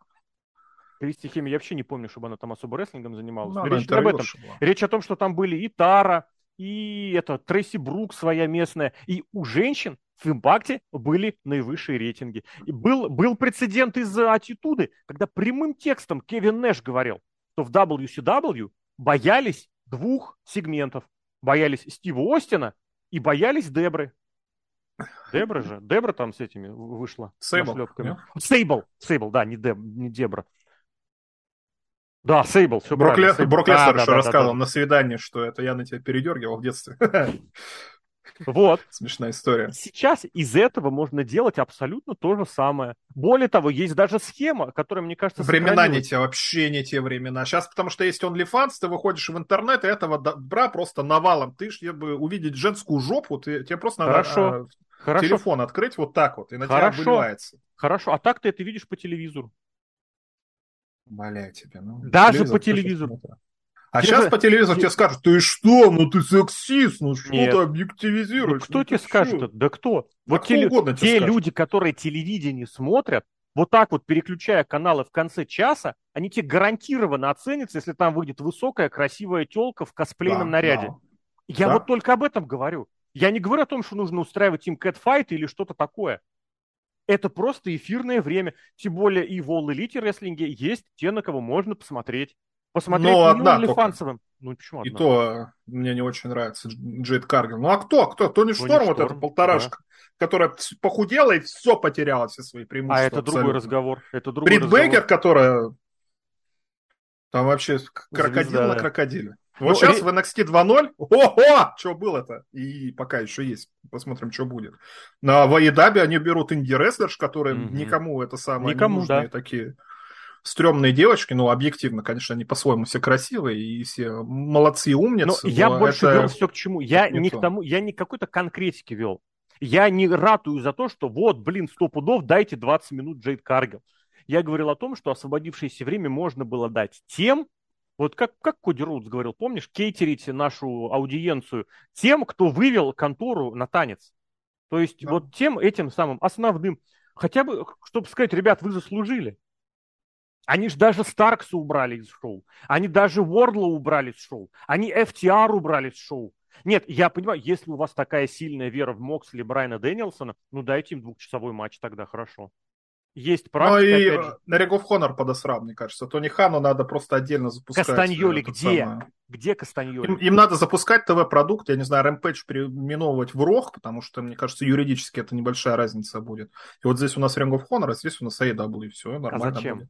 Кристи Хеми, я вообще не помню, чтобы она там особо рестлингом занималась. Ну, речь об этом. Была. Речь о том, что там были и Тара, и это Трейси Брук своя местная. И у женщин в импакте были наивысшие рейтинги. И был, был прецедент из-за аттитуды, когда прямым текстом Кевин Нэш говорил, что в WCW боялись двух сегментов. Боялись Стива Остина и боялись Дебры. Дебра же. Дебра там с этими вышла. Сейбл. Сейбл. Сейбл, да, не, Деб, не Дебра. Да, Сейбл, все Брок, правильно. Ле... Брок Лестер да, еще да, рассказывал да, да. на свидании, что это я на тебя передергивал в детстве. Вот. Смешная история. Сейчас из этого можно делать абсолютно то же самое. Более того, есть даже схема, которая, мне кажется, Времена не те, вообще не те времена. Сейчас, потому что есть OnlyFans, ты выходишь в интернет, и этого добра просто навалом. Ты, чтобы увидеть женскую жопу, ты, тебе просто надо Хорошо. А, Хорошо. телефон открыть вот так вот, и на Хорошо. тебя выливается. Хорошо, а так ты это видишь по телевизору. Умоляю тебя. Ну, Даже по телевизору. А сейчас же... по телевизору тебе скажут, ты что, ну ты сексист, ну что Нет. ты объективизируешь? Ну, кто ну, тебе скажет? Да кто? Вот да те, угодно те люди, которые телевидение смотрят, вот так вот переключая каналы в конце часа, они тебе гарантированно оценятся, если там выйдет высокая, красивая телка в косплейном да, наряде. Да. Я да. вот только об этом говорю. Я не говорю о том, что нужно устраивать им кэтфайт или что-то такое. Это просто эфирное время. Тем более и в All Elite рестлинге есть те, на кого можно посмотреть. Посмотреть Но не одна. Ну, почему одна? И то мне не очень нравится Джейд Каргин. Ну, а кто? Кто? Тони, Тони Шторм, Шторм, вот эта полторашка, да. которая похудела и все потеряла, все свои преимущества. А это абсолютно. другой разговор. Это другой Брит Бейкер, которая там вообще крокодил Звезда, на крокодиле. Вот ну, сейчас и... в NXT 2.0, ого, что было-то? И пока еще есть. Посмотрим, что будет. На Ваедабе они берут инди-рестлерш, которые mm-hmm. никому это самое никому, ненужные да. такие стрёмные девочки, ну, объективно, конечно, они по-своему все красивые и все молодцы и умницы. Но, но я больше это... вел все к чему. Я не, не к тому, я не какой-то конкретики вел. Я не ратую за то, что вот, блин, сто пудов, дайте 20 минут Джейд Каргел. Я говорил о том, что освободившееся время можно было дать тем, вот как, как Коди Роудс говорил, помнишь, кейтерить нашу аудиенцию тем, кто вывел контору на танец. То есть да. вот тем этим самым основным, хотя бы, чтобы сказать, ребят, вы заслужили. Они же даже Старкса убрали из шоу. Они даже Вордла убрали из шоу. Они FTR убрали из шоу. Нет, я понимаю, если у вас такая сильная вера в Моксли Брайана Дэнилсона, ну дайте им двухчасовой матч тогда, хорошо. Есть практика. Ну и же. на Ring of Honor подосрал, мне кажется. Тони Хану надо просто отдельно запускать. Кастаньоли где? Самое... Где Кастаньоли? Им, им надо запускать ТВ-продукт, я не знаю, Rampage переименовывать в Рох, потому что, мне кажется, юридически это небольшая разница будет. И вот здесь у нас Ring of Honor, а здесь у нас AEW, и все, нормально а зачем? будет.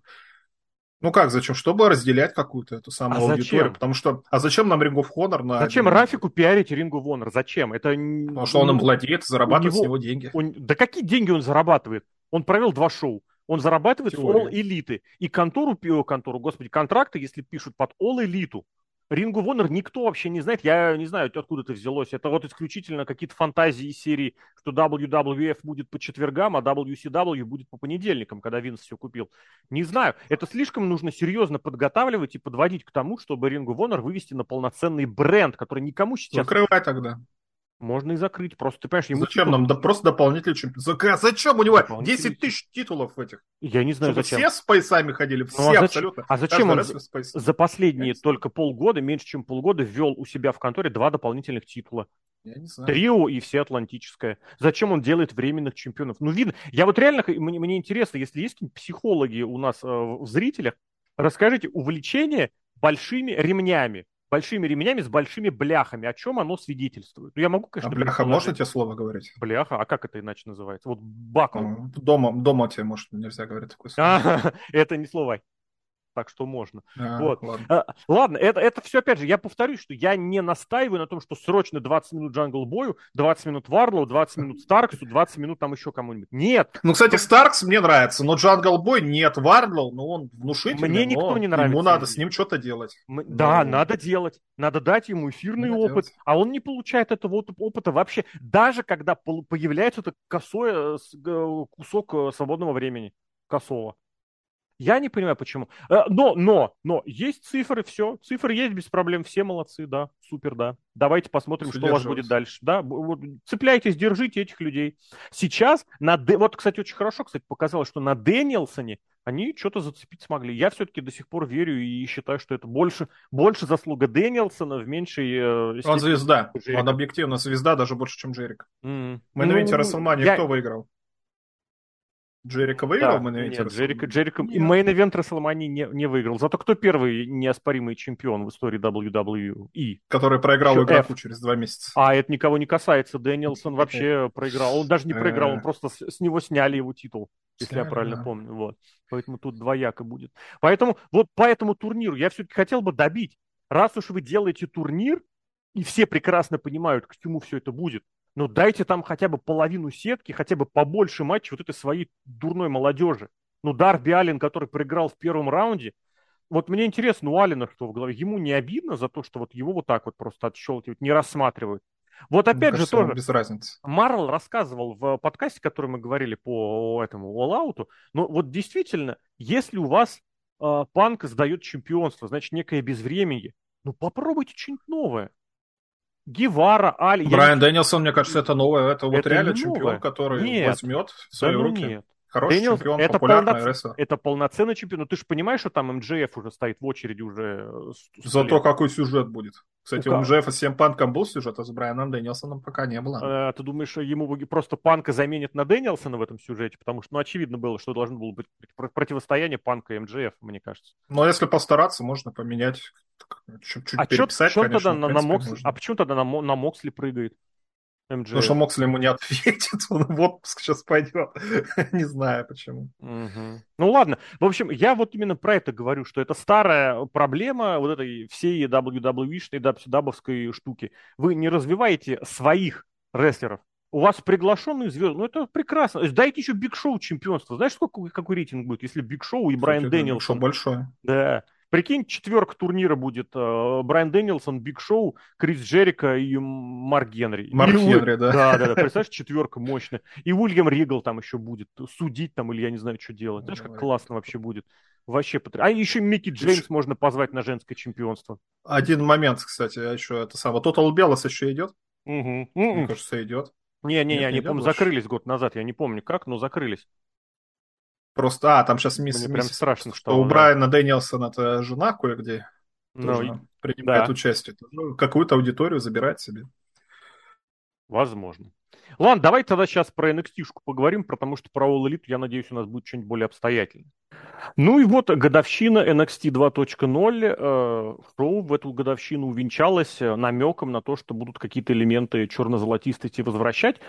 Ну как, зачем? Чтобы разделять какую-то эту самую а аудиторию. Зачем? Потому что, а зачем нам Ring of Honor? На зачем один... Рафику пиарить Ring of Honor? Зачем? Это... Потому что он им владеет, зарабатывает него... с него деньги. Он... Да какие деньги он зарабатывает? Он провел два шоу. Он зарабатывает Теория. с All Elite. И контору, контору, господи, контракты, если пишут под All Elite, of Honor никто вообще не знает. Я не знаю, откуда это взялось. Это вот исключительно какие-то фантазии серии, что WWF будет по четвергам, а WCW будет по понедельникам, когда Винс все купил. Не знаю. Это слишком нужно серьезно подготавливать и подводить к тому, чтобы of Honor вывести на полноценный бренд, который никому сейчас... Закрывай тогда. Можно и закрыть. Просто ты понимаешь, ему Зачем нам? Да просто дополнительный чемпион. Зачем у него 10 тысяч титулов этих? Я не знаю, Чтобы зачем. Все с поясами ходили, все ну, а абсолютно. А зачем он за последние только полгода, меньше чем полгода, ввел у себя в конторе два дополнительных титула? Я не знаю. Трио и все Атлантическое. Зачем он делает временных чемпионов? Ну, видно. Я вот реально, мне, мне интересно, если есть какие-нибудь психологи у нас э, в зрителях, расскажите увлечение большими ремнями большими ремнями с большими бляхами. О чем оно свидетельствует? Ну, я могу, конечно... А бляха, можно тебе слово говорить? Бляха? А как это иначе называется? Вот buckle. Ну, дома, дома тебе, может, нельзя говорить такое слово. А, это не слово так что можно. А, вот. Ладно, а, ладно это, это все, опять же, я повторюсь, что я не настаиваю на том, что срочно 20 минут Джангл Бою, 20 минут Вардлоу, 20 минут Старксу, 20 минут там еще кому-нибудь. Нет. Ну, кстати, Старкс мне нравится, но Джангл Бой нет. Вардлоу, ну, он внушительный, Мне никто не нравится. Ему надо с ним что-то делать. Мы, да, ну, надо делать. Надо дать ему эфирный надо опыт. Делать. А он не получает этого опыта вообще, даже когда появляется это косое кусок э, свободного времени. Косого. Я не понимаю, почему. Э, но, но, но, есть цифры, все. Цифры есть без проблем, все молодцы, да, супер, да. Давайте посмотрим, что у вас будет дальше. Да, вот, цепляйтесь, держите этих людей. Сейчас, на вот, кстати, очень хорошо, кстати, показалось, что на Дэниелсоне они что-то зацепить смогли. Я все-таки до сих пор верю и считаю, что это больше, больше заслуга Дэниелсона в меньшей... Э, Он звезда. Он объективно звезда даже больше, чем Джерик. Mm. Мы ну, на Расселмане я... кто выиграл? Джерика выиграл да, мейн Нет, Джерика, Джерика нет. мейн ивент Расселмани не, не выиграл. Зато кто первый неоспоримый чемпион в истории WWE? Который проиграл Еще игроку F. через два месяца. А это никого не касается. Дэнилсон вообще проиграл. Он даже не проиграл, он просто с, с него сняли его титул, если я правильно помню. Вот. Поэтому тут двояко будет. Поэтому вот по этому турниру я все-таки хотел бы добить. Раз уж вы делаете турнир, и все прекрасно понимают, к чему все это будет, ну дайте там хотя бы половину сетки, хотя бы побольше матчей вот этой своей дурной молодежи. Ну Дарби Аллен, который проиграл в первом раунде, вот мне интересно, у Алина что в голове? Ему не обидно за то, что вот его вот так вот просто отщелкивают, не рассматривают? Вот опять мне же тоже без разницы. Марл рассказывал в подкасте, который мы говорили по этому All ну вот действительно, если у вас э, Панк сдает чемпионство, значит некое безвременье, ну попробуйте что-нибудь новое. Гевара, Али. Брайан я... Дэнилсон, мне кажется, это новое. Это, это вот реально чемпион, новое. который нет. возьмет в свои да, ну руки. Нет. Хороший Дэниелс, чемпион, это популярный полноц... Это полноценный чемпион. Ну ты же понимаешь, что там МДФ уже стоит в очереди уже. Зато какой сюжет будет. Кстати, ну, у МДФ с 7 Панком был сюжет, а с Брайаном Дэнилсоном пока не было. А, ты думаешь, ему просто Панка заменит на Дэнилсона в этом сюжете? Потому что, ну, очевидно было, что должно было быть противостояние Панка и МДФ, мне кажется. Но если постараться, можно поменять чуть-чуть а переписать, чё, конечно, тогда на, на Мокс... А почему тогда на, на Моксли прыгает? MJF. Потому что Моксли ему не ответит, он в отпуск сейчас пойдет. не знаю почему. Угу. Ну ладно. В общем, я вот именно про это говорю, что это старая проблема вот этой всей WWE-шной, дабсидабовской штуки. Вы не развиваете своих рестлеров. У вас приглашенные звезды, ну это прекрасно. Дайте еще Биг Шоу чемпионство. Знаешь, сколько, какой рейтинг будет, если Биг Шоу и Брайан Дэниелсон? Биг Шоу большой. Да. Прикинь, четверка турнира будет э, Брайан Дэнилсон, Биг Шоу, Крис Джерико и Марк Генри. Марк и, Генри, да. Да, да, да. Представляешь, четверка мощная. И Уильям Ригал там еще будет судить там, или я не знаю, что делать. Знаешь, как классно вообще будет. Вообще потрясающе. А еще Микки Джеймс можно позвать на женское чемпионство. Один момент, кстати, еще это самое. Total Bellas еще идет? Угу. Мне кажется, идет. Не-не-не, они, по-моему, закрылись год назад, я не помню как, но закрылись. Просто, а, там сейчас мисс, Мне прям страшно что у Брайана это жена кое-где ну, тоже принимает да. участие. Какую-то аудиторию забирает себе. Возможно. Ладно, давай тогда сейчас про nxt поговорим, потому что про All Elite, я надеюсь, у нас будет что-нибудь более обстоятельное. Ну и вот годовщина NXT 2.0. Э, шоу в эту годовщину увенчалось намеком на то, что будут какие-то элементы черно-золотистости возвращать.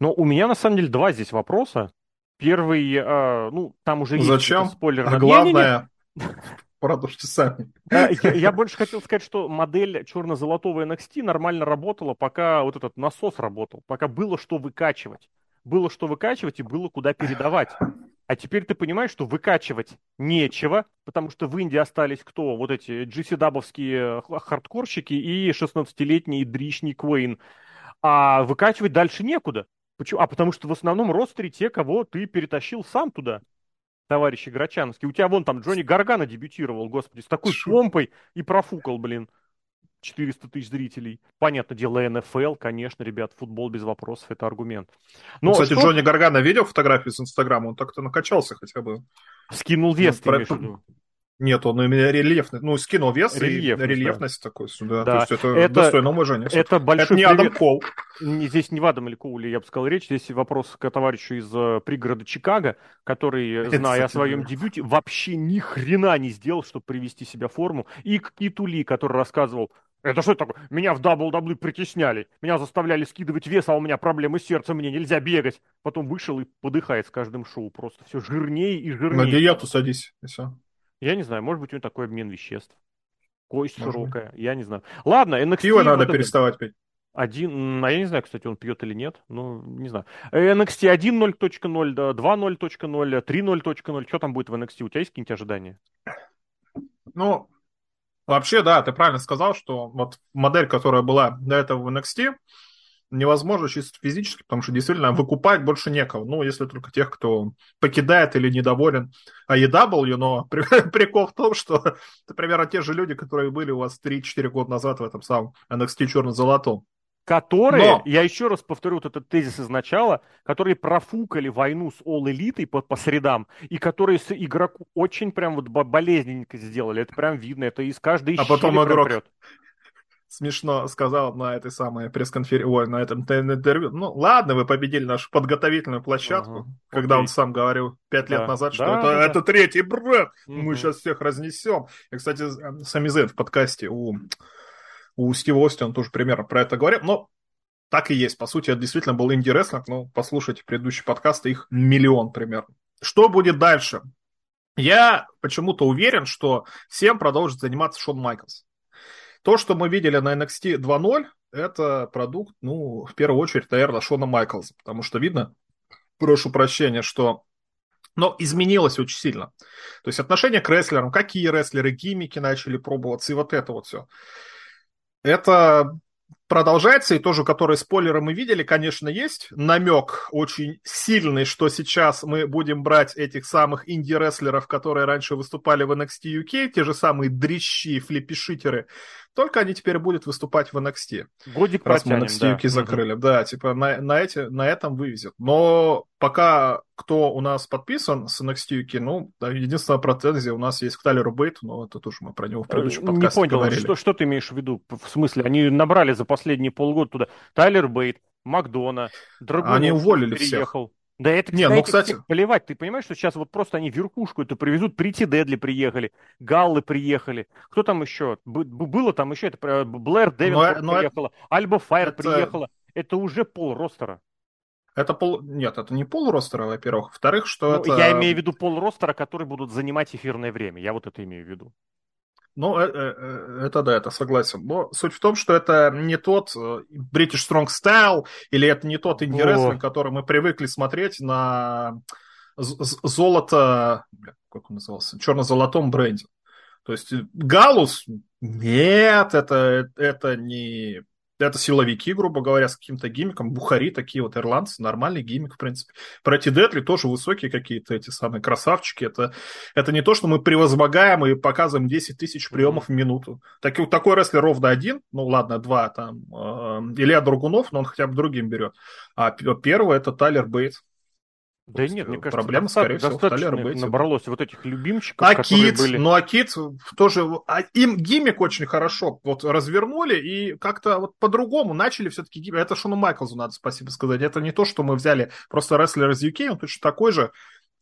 Но у меня на самом деле два здесь вопроса. Первый, э, ну, там уже Зачем? есть спойлер. А главное, продолжите сами. Я, я больше хотел сказать, что модель черно-золотого NXT нормально работала, пока вот этот насос работал, пока было что выкачивать. Было что выкачивать и было куда передавать. А теперь ты понимаешь, что выкачивать нечего, потому что в Индии остались кто? Вот эти GC-дабовские хардкорщики и 16-летний дричник Уэйн. А выкачивать дальше некуда. Почему? А потому что в основном ростере те, кого ты перетащил сам туда, товарищ Грачанский. У тебя вон там Джонни Гаргана дебютировал, господи, с такой Шу. помпой и профукал, блин. 400 тысяч зрителей. Понятное дело, НФЛ, конечно, ребят, футбол без вопросов, это аргумент. Но Кстати, что... Джонни Гаргана видел фотографии с Инстаграма? Он так-то накачался хотя бы. Скинул вес, ну, ты про... Нет, он именно рельефный. Ну, скинул вес рельефность, и рельефность да. такой сюда. Да. То есть это, это достойно уважения. Это большой это не привет. Адам Кол. Здесь не в Адаме Коуле, я бы сказал, речь. Здесь вопрос к товарищу из э, пригорода Чикаго, который, это, зная кстати, о своем да. дебюте, вообще ни хрена не сделал, чтобы привести себя в форму. И к Киту Ли, который рассказывал, это что такое? Меня в дабл-даблы притесняли. Меня заставляли скидывать вес, а у меня проблемы с сердцем, мне нельзя бегать. Потом вышел и подыхает с каждым шоу. Просто все жирнее и жирнее. На диету садись, и все. Я не знаю, может быть, у него такой обмен веществ. Кость может широкая, быть. я не знаю. Ладно, NXT... Пиво надо вот переставать пить. Один, а я не знаю, кстати, он пьет или нет, ну, не знаю. NXT 1.0.0, 2.0.0, 3.0.0, что там будет в NXT? У тебя есть какие-нибудь ожидания? Ну, вообще, да, ты правильно сказал, что вот модель, которая была до этого в NXT, невозможно чисто физически, потому что действительно выкупать больше некого. Ну, если только тех, кто покидает или недоволен AEW, но прикол в том, что это примерно те же люди, которые были у вас 3-4 года назад в этом самом NXT черно-золотом. Которые, Но... я еще раз повторю вот этот тезис из начала, которые профукали войну с All Elite по, по средам, и которые с игроку очень прям вот болезненненько сделали. Это прям видно, это из каждой А потом игрок, прет смешно сказал на этой самой пресс-конференции, на этом интервью. Ну, ладно, вы победили нашу подготовительную площадку, ага, когда окей. он сам говорил пять да. лет назад, что да, это, да. это третий бренд, угу. мы сейчас всех разнесем. И, кстати, Сами Зен в подкасте у, у Стива Ости, он тоже примерно про это говорил, но так и есть. По сути, это действительно был инди-рестлинг, но послушайте предыдущие подкасты, их миллион примерно. Что будет дальше? Я почему-то уверен, что всем продолжит заниматься Шон Майклс. То, что мы видели на NXT 2.0, это продукт, ну, в первую очередь, наверное, Шона Майклза, потому что видно, прошу прощения, что но изменилось очень сильно. То есть отношение к рестлерам, какие рестлеры, гиммики начали пробоваться, и вот это вот все. Это продолжается, и тоже, который спойлеры мы видели, конечно, есть намек очень сильный, что сейчас мы будем брать этих самых инди-рестлеров, которые раньше выступали в NXT UK, те же самые дрищи, флипишитеры, только они теперь будут выступать в NXT. Годик раз протянем, мы NXT да. Закрыли. Угу. Да, типа на, на, эти, на этом вывезет. Но пока кто у нас подписан с NXT UK, ну, единственная претензия у нас есть к Тайлеру Бейту, но это тоже мы про него в предыдущем подкасте Не понял, говорили. Что, что ты имеешь в виду? В смысле, они набрали за последние полгода туда Тайлер Бейт, Макдона, Драгунов Они уволили переехал. всех. Да это, Не, ну, кстати... плевать. Ты понимаешь, что сейчас вот просто они верхушку это привезут. Прити Дедли приехали, Галлы приехали. Кто там еще? Было там еще, это Блэр Дэвин приехала, это... Альба Файр это... приехала. Это уже пол ростера. Это пол... Нет, это не пол ростера, во-первых. Во-вторых, что ну, это... Я имею в виду пол ростера, которые будут занимать эфирное время. Я вот это имею в виду. Ну, э, э, э, это да, это согласен. Но суть в том, что это не тот British Strong Style, или это не тот инди-рестлинг, который мы привыкли смотреть на золото, как он назывался, черно-золотом бренде. То есть Галус, нет, это, это не это силовики, грубо говоря, с каким-то гиммиком. Бухари такие вот ирландцы, нормальный гиммик, в принципе. Пройти Детли тоже высокие какие-то эти самые красавчики. Это, это не то, что мы превозмогаем и показываем 10 тысяч приемов в минуту. Так, такой рестлер ровно один, ну ладно, два там, э, Илья Другунов, но он хотя бы другим берет. А первый это Тайлер Бейтс. Да нет, мне кажется, проблема, скорее всего, в набралось вот этих любимчиков, а которые Кит, были... Ну, а Кит тоже... А им гиммик очень хорошо вот развернули и как-то вот по-другому начали все-таки гиммик. Это Шону Майклзу надо спасибо сказать. Это не то, что мы взяли просто рестлер из UK, он точно такой же,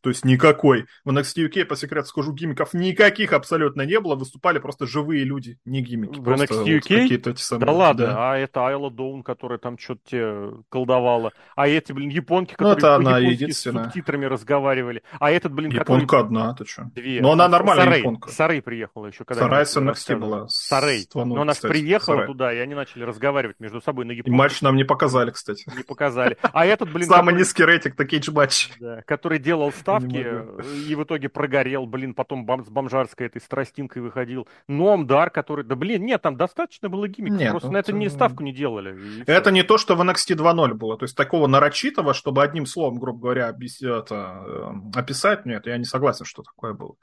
то есть никакой. В NXT UK, по секрету скажу, гиммиков никаких абсолютно не было. Выступали просто живые люди, не гиммики. В NXT UK? Вот самые, да ладно, да. а это Айла Доун, которая там что-то тебе колдовала. А эти, блин, японки, ну, которые ну, это она единственная. с субтитрами разговаривали. А этот, блин, Японка который... одна, ты что? Две. Но она нормальная Сарей. японка. Сарей приехала еще. Когда Сарай с NXT была. Сарей. Но она кстати, приехала Сарай. туда, и они начали разговаривать между собой на японском. Матч нам не показали, кстати. Не показали. А этот, блин... Самый низкий рейтинг на Cagematch. Который делал ставки и в итоге прогорел, блин, потом бом, с бомжарской этой страстинкой выходил. Номдар, который, да блин, нет, там достаточно было гиммиков, нет, просто ну, на это не ставку не делали. Это не то, что в NXT 2.0 было, то есть такого нарочитого, чтобы одним словом, грубо говоря, это, э, описать, нет, я не согласен, что такое было.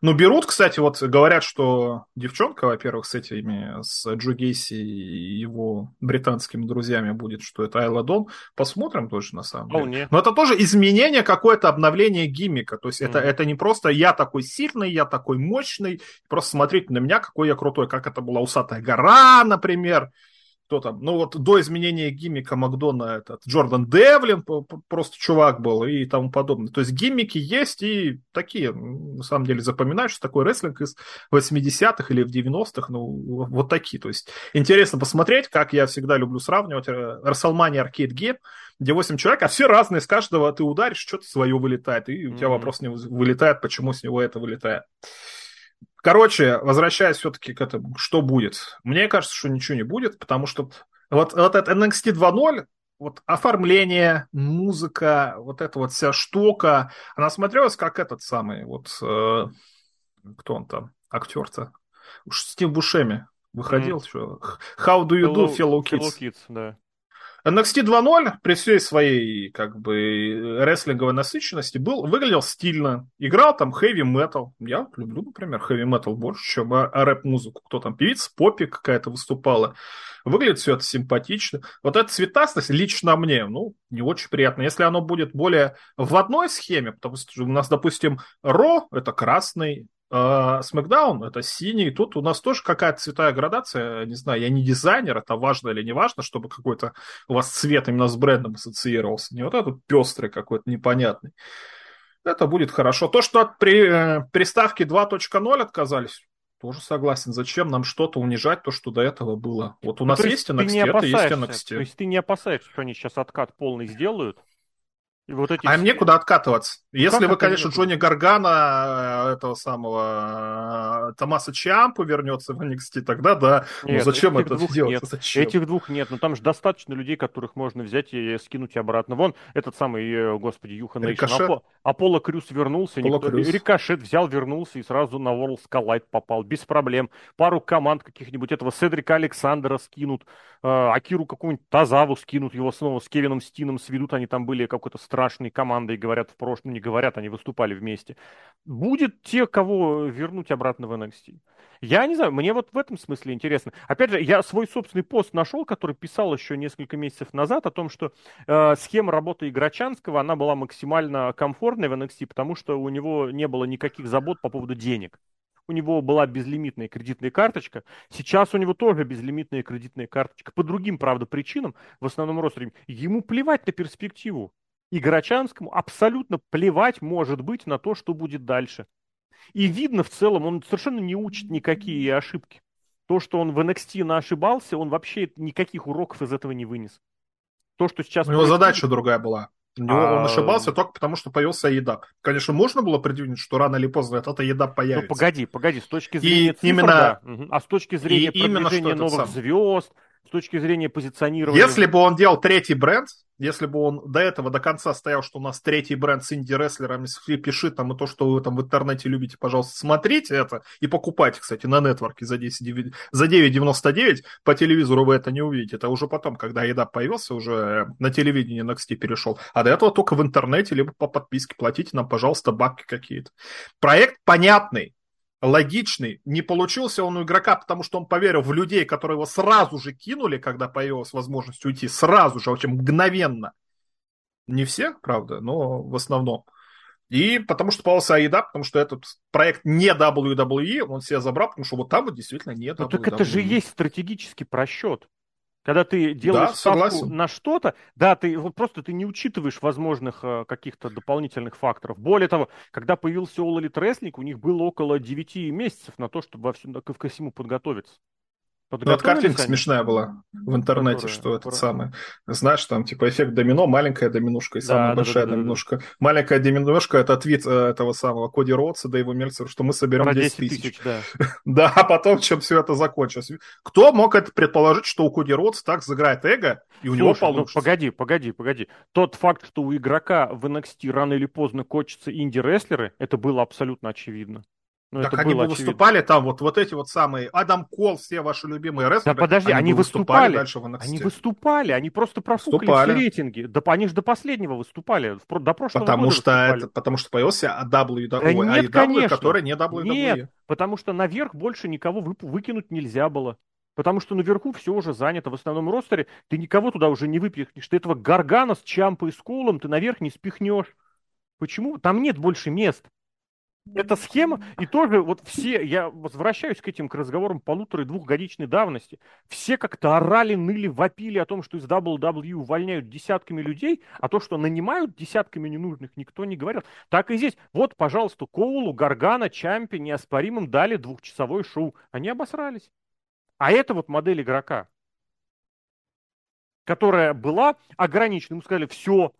Но берут, кстати, вот говорят, что девчонка, во-первых, с этими, с Джо Гейси и его британскими друзьями будет, что это Айла Дон, посмотрим тоже на самом деле. Вполне. Но это тоже изменение, какое-то обновление гиммика, то есть mm-hmm. это, это не просто я такой сильный, я такой мощный, просто смотрите на меня, какой я крутой, как это была усатая гора, например, кто там, ну вот до изменения гиммика Макдона этот Джордан Девлин просто чувак был и тому подобное. То есть гиммики есть и такие, на самом деле, запоминаешь, что такой рестлинг из 80-х или в 90-х, ну вот такие. То есть интересно посмотреть, как я всегда люблю сравнивать WrestleMania Arcade Game, где 8 человек, а все разные, с каждого ты ударишь, что-то свое вылетает, и у тебя mm-hmm. вопрос не вылетает, почему с него это вылетает. Короче, возвращаясь все-таки к этому, что будет? Мне кажется, что ничего не будет, потому что вот, вот этот NXT 2.0, вот оформление, музыка, вот эта вот вся штука, она смотрелась как этот самый, вот, э, кто он там, актер-то? Уж Стив Бушеми выходил, mm. что How do you do, fellow kids? Fellow kids да. NXT 2.0 при всей своей как бы рестлинговой насыщенности был, выглядел стильно. Играл там хэви метал. Я люблю, например, хэви метал больше, чем рэп-музыку. Кто там, певица Поппи какая-то выступала. Выглядит все это симпатично. Вот эта цветастость лично мне, ну, не очень приятно. Если оно будет более в одной схеме, потому что у нас, допустим, Ро — это красный, Смакдаун это синий. Тут у нас тоже какая-то цветовая градация. Не знаю, я не дизайнер, это важно или не важно, чтобы какой-то у вас цвет именно с брендом ассоциировался. Не вот этот пестрый какой-то непонятный. Это будет хорошо. То, что от при, э, приставки 2.0 отказались, тоже согласен. Зачем нам что-то унижать, то, что до этого было? Вот у ну, нас есть NXT, это есть NXT. То есть ты не опасаешься, что они сейчас откат полный сделают? И вот эти... А им некуда откатываться. Если как вы, конечно, нет? Джонни Гаргана, э, этого самого э, Томаса Чампу вернется в NXT, тогда да. Ну, нет, Но зачем это делать? Нет. Зачем? Этих двух нет. Но там же достаточно людей, которых можно взять и скинуть обратно. Вон этот самый, э, господи, Юхан Апо... Аполло Крюс вернулся. Аполло никто... Крюс. Рикошет взял, вернулся и сразу на World Collide попал. Без проблем. Пару команд каких-нибудь этого Седрика Александра скинут. Акиру какую-нибудь Тазаву скинут. Его снова с Кевином Стином сведут. Они там были какой-то страшной командой, говорят в прошлом, не говорят, они выступали вместе. Будет те, кого вернуть обратно в NXT. Я не знаю, мне вот в этом смысле интересно. Опять же, я свой собственный пост нашел, который писал еще несколько месяцев назад о том, что э, схема работы Играчанского, она была максимально комфортной в NXT, потому что у него не было никаких забот по поводу денег у него была безлимитная кредитная карточка. Сейчас у него тоже безлимитная кредитная карточка. По другим, правда, причинам, в основном родственникам. Ему плевать на перспективу и Горочанскому абсолютно плевать может быть на то, что будет дальше. И видно в целом, он совершенно не учит никакие ошибки. То, что он в NXT ошибался, он вообще никаких уроков из этого не вынес. То, что сейчас... У него происходит... задача другая была. У него а... он ошибался только потому, что появился еда. Конечно, можно было предвидеть, что рано или поздно эта еда появится. Ну, погоди, погоди, с точки зрения и цифр, именно... да. А с точки зрения и продвижения новых самый. звезд, с точки зрения позиционирования. Если бы он делал третий бренд, если бы он до этого до конца стоял, что у нас третий бренд с инди-рестлерами, пиши там и то, что вы там в интернете любите, пожалуйста, смотрите это и покупайте, кстати, на нетворке за 10, за 9,99 по телевизору вы это не увидите. Это уже потом, когда еда появился, уже на телевидении NXT перешел. А до этого только в интернете, либо по подписке платите нам, пожалуйста, бабки какие-то. Проект понятный, логичный. Не получился он у игрока, потому что он поверил в людей, которые его сразу же кинули, когда появилась возможность уйти. Сразу же, очень мгновенно. Не все, правда, но в основном. И потому что появился AEW, потому что этот проект не WWE, он себя забрал, потому что вот там вот действительно не WWE. Ну так это же есть стратегический просчет. Когда ты делаешь да, ставку согласен. на что-то, да, ты вот просто ты не учитываешь возможных э, каких-то дополнительных факторов. Более того, когда появился All Elite Wrestling, у них было около 9 месяцев на то, чтобы во всем, ко всему подготовиться. Ну, вот картинка они? смешная была в интернете, Которая, что это самое. Знаешь, там типа эффект домино, маленькая доминушка и самая да, большая да, да, доминушка. Да, да. Маленькая доминушка это твит э, этого самого Коди Роудса, да его Мельцера, что мы соберем Про 10 тысяч. тысяч да. да, а потом, чем все это закончилось. Кто мог это предположить, что у Коди Роудса так сыграет эго, и у Слушай, него ну, получится? Ну, погоди, погоди, погоди. Тот факт, что у игрока в NXT рано или поздно кончатся инди-рестлеры, это было абсолютно очевидно. Ну, так они бы выступали там, вот, вот эти вот самые Адам Кол, все ваши любимые рестлеры. Да подожди, они, они выступали, выступали дальше в NXT. Они выступали, они просто профукали выступали. все рейтинги. Да они же до последнего выступали, до прошлого потому года что это, Потому что появился WWE, да нет, AEW, конечно. который не WWE. Нет, потому что наверх больше никого вы, выкинуть нельзя было. Потому что наверху все уже занято. В основном ростере ты никого туда уже не выпихнешь. Ты этого Гаргана с Чампа и Скулом ты наверх не спихнешь. Почему? Там нет больше мест. Эта схема, и тоже вот все, я возвращаюсь к этим, к разговорам полутора и двухгодичной давности, все как-то орали, ныли, вопили о том, что из WWE увольняют десятками людей, а то, что нанимают десятками ненужных, никто не говорил. Так и здесь. Вот, пожалуйста, Коулу, Гаргана, Чампи неоспоримым дали двухчасовое шоу. Они обосрались. А это вот модель игрока, которая была ограничена. Ему сказали, все,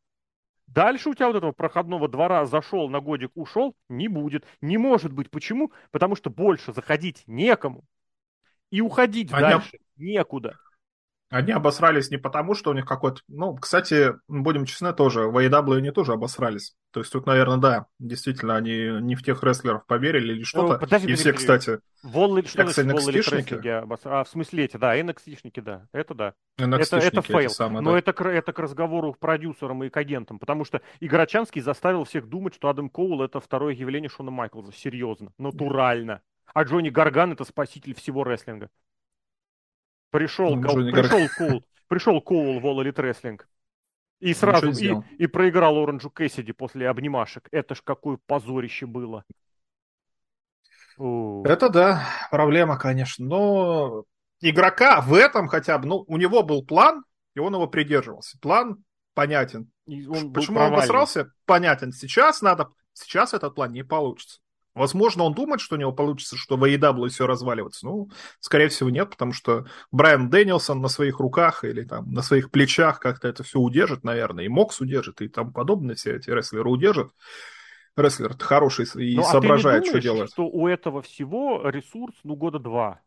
Дальше у тебя вот этого проходного двора зашел, на годик ушел, не будет. Не может быть. Почему? Потому что больше заходить некому. И уходить Они... дальше некуда. Они обосрались не потому, что у них какой-то... Ну, кстати, будем честны, тоже, в AEW они тоже обосрались. То есть тут, наверное, да, действительно, они не в тех рестлеров поверили или что-то. Ну, подожди, и все, кстати, Волли, что значит NXT-шники? А, в смысле эти, да, NXT-шники, да, это да. Это, это фейл. Самые, Но да. это, это к разговору к продюсерам и к агентам, потому что Играчанский заставил всех думать, что Адам Коул это второе явление Шона Майклза. Серьезно, натурально. А Джонни Гарган это спаситель всего рестлинга. Пришел, ну, кол, пришел, Коул, пришел Коул в All Elite Wrestling. И сразу и, и проиграл Оранжу Кэссиди после обнимашек. Это ж какое позорище было. Это да, проблема, конечно. Но игрока в этом хотя бы, ну, у него был план, и он его придерживался. План понятен. он Почему он обосрался? Понятен. Сейчас надо, сейчас этот план не получится. Возможно, он думает, что у него получится, что в AEW все разваливаться. Ну, скорее всего, нет, потому что Брайан Дэнилсон на своих руках или там на своих плечах как-то это все удержит, наверное, и Мокс удержит, и там подобные все эти рестлеры удержат. Рестлер хороший и ну, соображает, а ты не думаешь, что делать. что у этого всего ресурс, ну, года два.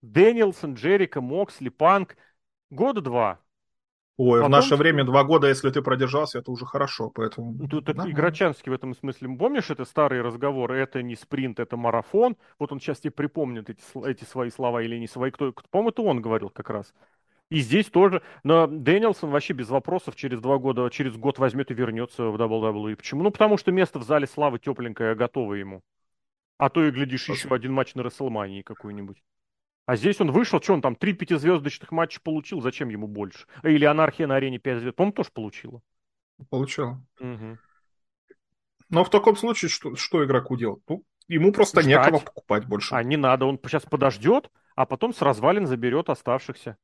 Дэнилсон, Джерика, Моксли, Панк, года два. Ой, Потом... в наше время два года, если ты продержался, это уже хорошо, поэтому... Ну, тут да. Играчанский в этом смысле, помнишь, это старые разговоры, это не спринт, это марафон, вот он сейчас тебе припомнит эти, эти свои слова или не свои, кто, по-моему, это он говорил как раз. И здесь тоже, но Дэнилсон вообще без вопросов через два года, через год возьмет и вернется в WWE. Почему? Ну, потому что место в зале славы тепленькое, готово ему. А то и, глядишь, еще один матч на Расселмании какой-нибудь. А здесь он вышел, что он там, три пятизвездочных матча получил, зачем ему больше? Или анархия на арене 5 звезд, по-моему, тоже получила. Получила. Угу. Но в таком случае что, что игроку делать? Ну, ему просто Ждать. некого покупать больше. А не надо, он сейчас подождет, а потом с развалин заберет оставшихся.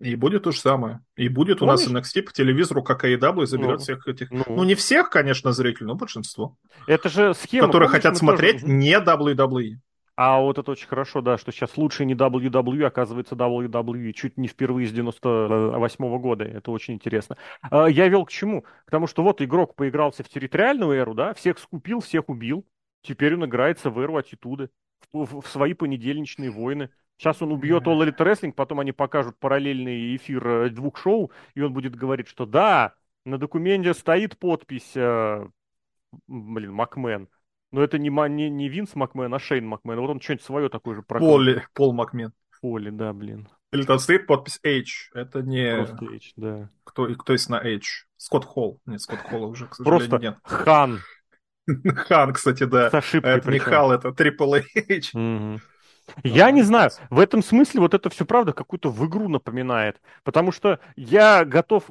И будет то же самое. И будет Помнишь? у нас NXT по телевизору, как AEW, заберет ну, всех этих... Ну. ну, не всех, конечно, зрителей, но большинство. Это же схема... Которые помнишь, хотят смотреть тоже... не WWE. А вот это очень хорошо, да, что сейчас лучше не WWE, оказывается WWE, чуть не впервые с 98 -го года. Это очень интересно. А, я вел к чему? К тому, что вот игрок поигрался в территориальную эру, да, всех скупил, всех убил. Теперь он играется в эру аттитуды, в, в, в свои понедельничные войны. Сейчас он убьет All Elite Wrestling, потом они покажут параллельный эфир э, двух шоу, и он будет говорить, что да, на документе стоит подпись, э, блин, Макмен. Но это не, не, не Винс Макмен, а Шейн Макмен. Вот он что-нибудь свое такое же прокрутил. Поли, Пол Макмен. Поли, да, блин. Или там стоит подпись H. Это не... Просто H, да. Кто, кто есть на H? Скотт Холл. Нет, Скотт Холла уже, к сожалению, Просто нет. Хан. Хан, кстати, да. С ошибкой это причем. не Хал, это Triple H. Угу. Я не знаю, в этом смысле вот это все правда какую-то в игру напоминает, потому что я готов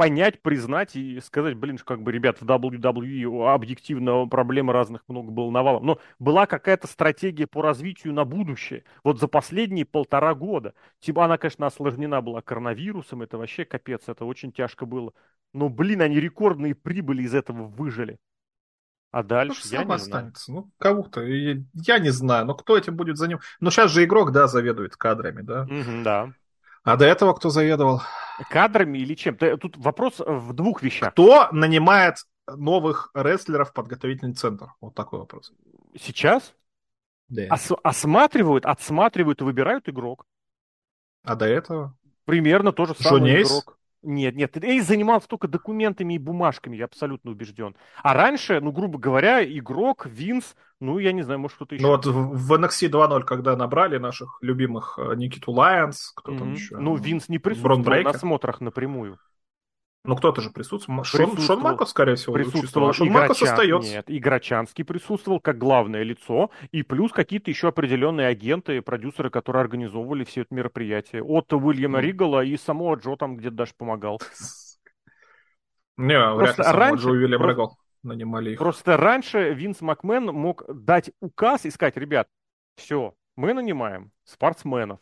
понять, признать и сказать, блин, как бы, ребят, в WWE объективно проблемы разных много было навалом, но была какая-то стратегия по развитию на будущее, вот за последние полтора года. Типа она, конечно, осложнена была коронавирусом, это вообще капец, это очень тяжко было, но, блин, они рекордные прибыли из этого выжили. А дальше ну, я не останется. знаю. Ну, кого-то. Я, я не знаю, но кто этим будет за ним. Ну, сейчас же игрок, да, заведует кадрами, да? Угу, да. А до этого кто заведовал? Кадрами или чем? Тут вопрос в двух вещах. Кто нанимает новых рестлеров в подготовительный центр? Вот такой вопрос. Сейчас? Да. Ос- осматривают, отсматривают и выбирают игрок. А до этого? Примерно то же самое игрок. Нет, нет, Эйс занимался только документами и бумажками, я абсолютно убежден. А раньше, ну, грубо говоря, игрок, Винс, ну, я не знаю, может, кто-то еще. Ну, вот в NXT 2.0, когда набрали наших любимых э, Никиту Лайонс, кто mm-hmm. там еще? Ну, Винс не присутствовал на смотрах напрямую. Ну, кто-то же присутствовал. Шон, Шон Марков, скорее всего, присутствовал. Шон Марков остается. Нет, Играчанский присутствовал как главное лицо, и плюс какие-то еще определенные агенты, продюсеры, которые организовывали все это мероприятие. От Уильяма mm. Ригала и самого Джо там где-то даже помогал. Не, вряд ли раньше, Джо Уильям Ригал нанимали их. Просто раньше Винс Макмен мог дать указ и сказать, ребят, все, мы нанимаем спортсменов.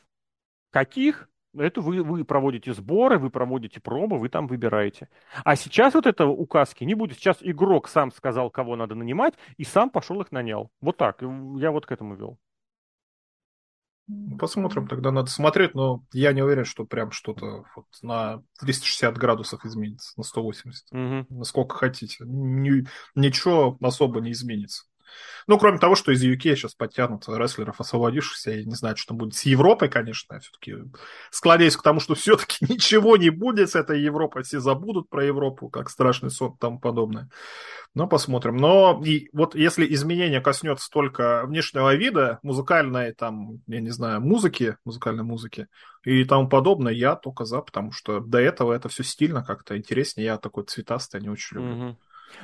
Каких? Это вы, вы проводите сборы, вы проводите пробы, вы там выбираете. А сейчас вот этого указки не будет. Сейчас игрок сам сказал, кого надо нанимать, и сам пошел их нанял. Вот так. Я вот к этому вел. Посмотрим, тогда надо смотреть, но я не уверен, что прям что-то вот на 360 градусов изменится, на 180. Угу. Насколько хотите. Ни, ничего особо не изменится. Ну, кроме того, что из UK сейчас подтянут рестлеров освободившихся, я не знаю, что там будет с Европой, конечно, все-таки склоняюсь к тому, что все-таки ничего не будет с этой Европой, все забудут про Европу, как страшный сон тому подобное. Но посмотрим. Но и вот если изменение коснется только внешнего вида, музыкальной, там, я не знаю, музыки, музыкальной музыки и тому подобное, я только за, потому что до этого это все стильно как-то интереснее. Я такой цветастый не очень люблю. Mm-hmm.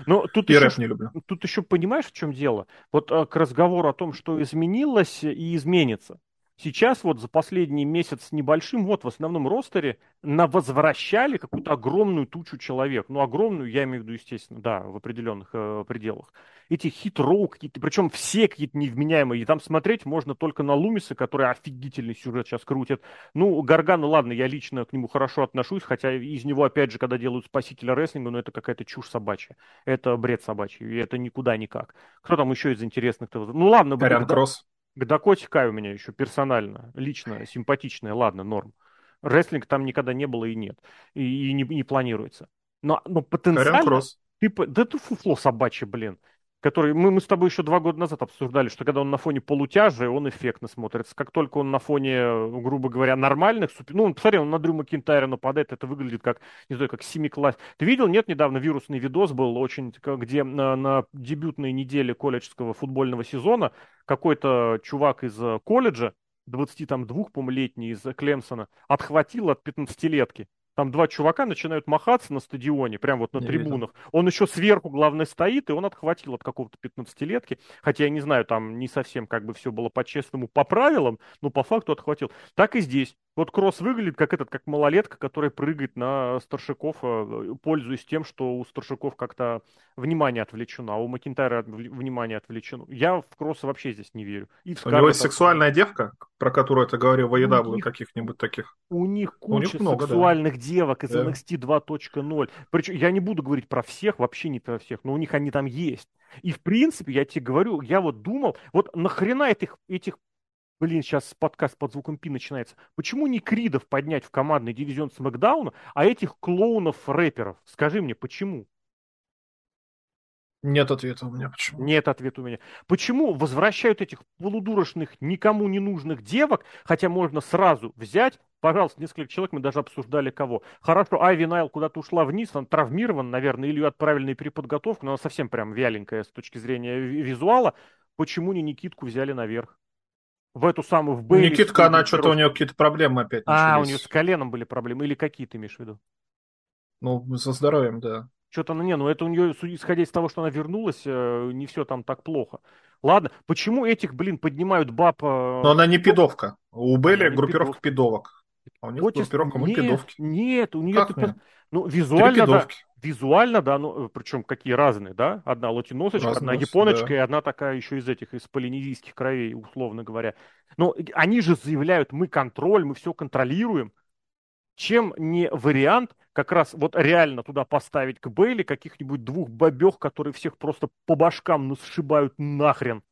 Но тут и еще, рэп не люблю. Тут еще понимаешь, в чем дело? Вот а, к разговору о том, что изменилось и изменится. Сейчас вот за последний месяц с небольшим, вот в основном ростере, на возвращали какую-то огромную тучу человек. Ну, огромную, я имею в виду, естественно, да, в определенных э, пределах. Эти хит-роу какие-то, причем все какие-то невменяемые. И там смотреть можно только на Лумиса, который офигительный сюжет сейчас крутит. Ну, Гаргану, ладно, я лично к нему хорошо отношусь, хотя из него, опять же, когда делают спасителя рестлинга, ну, это какая-то чушь собачья. Это бред собачий, и это никуда никак. Кто там еще из интересных? Ну, ладно. Карян Кросс. К Дакоте Кай у меня еще персонально, лично, симпатичная, ладно, норм. Рестлинг там никогда не было и нет, и, и не, не планируется. Но, но потенциально... Ты, да ты фуфло собачье, блин который мы, мы с тобой еще два года назад обсуждали, что когда он на фоне полутяжи, он эффектно смотрится. Как только он на фоне, грубо говоря, нормальных, ну, посмотри, он на Дрю Макинтайра нападает, это выглядит как, не знаю, как семикласс. Ты видел, нет, недавно вирусный видос был очень, где на, на дебютной неделе колледжского футбольного сезона какой-то чувак из колледжа, 22, по-моему, летний из Клемсона, отхватил от 15-летки. Там два чувака начинают махаться на стадионе, прям вот на не трибунах. Видел. Он еще сверху, главное, стоит, и он отхватил от какого-то 15-летки. Хотя я не знаю, там не совсем как бы все было по-честному, по правилам, но по факту отхватил. Так и здесь. Вот Кросс выглядит как этот, как малолетка, который прыгает на старшаков, э, пользуясь тем, что у старшаков как-то внимание отвлечено, а у Макинтайра внимание отвлечено. Я в Кросса вообще здесь не верю. И у него есть сексуальная девка, про которую ты говорил в EW, каких-нибудь таких. У них куча у них много, сексуальных да. девок из да. NXT 2.0. Причем я не буду говорить про всех, вообще не про всех, но у них они там есть. И в принципе, я тебе говорю, я вот думал, вот нахрена этих, этих блин, сейчас подкаст под звуком Пи начинается. Почему не Кридов поднять в командный дивизион Смакдауна, а этих клоунов-рэперов? Скажи мне, почему? Нет ответа у меня почему. Нет ответа у меня. Почему возвращают этих полудурочных, никому не нужных девок, хотя можно сразу взять, пожалуйста, несколько человек, мы даже обсуждали кого. Хорошо, Айви Найл куда-то ушла вниз, она травмирована, наверное, или ее отправили на переподготовку, но она совсем прям вяленькая с точки зрения визуала. Почему не Никитку взяли наверх? В эту самую, в Бейли. Никитка, она что-то у нее какие-то проблемы опять начались. А, у нее с коленом были проблемы, или какие ты имеешь в виду? Ну, со здоровьем, да. Что-то, ну не, ну это у нее, исходя из того, что она вернулась, э, не все там так плохо. Ладно, почему этих, блин, поднимают баб... Э, Но она не пидовка. У Белли группировка пидовок. А у них Хочешь... группировка мы пидовки. Нет, у нее... Как тут... Ну, визуально, да, визуально, да, ну, причем какие разные, да? Одна латиносочка, Разность, одна японочка да. и одна такая еще из этих, из полинезийских кровей, условно говоря. Но они же заявляют, мы контроль, мы все контролируем. Чем не вариант как раз вот реально туда поставить к Бейли каких-нибудь двух бабех, которые всех просто по башкам ну сшибают нахрен.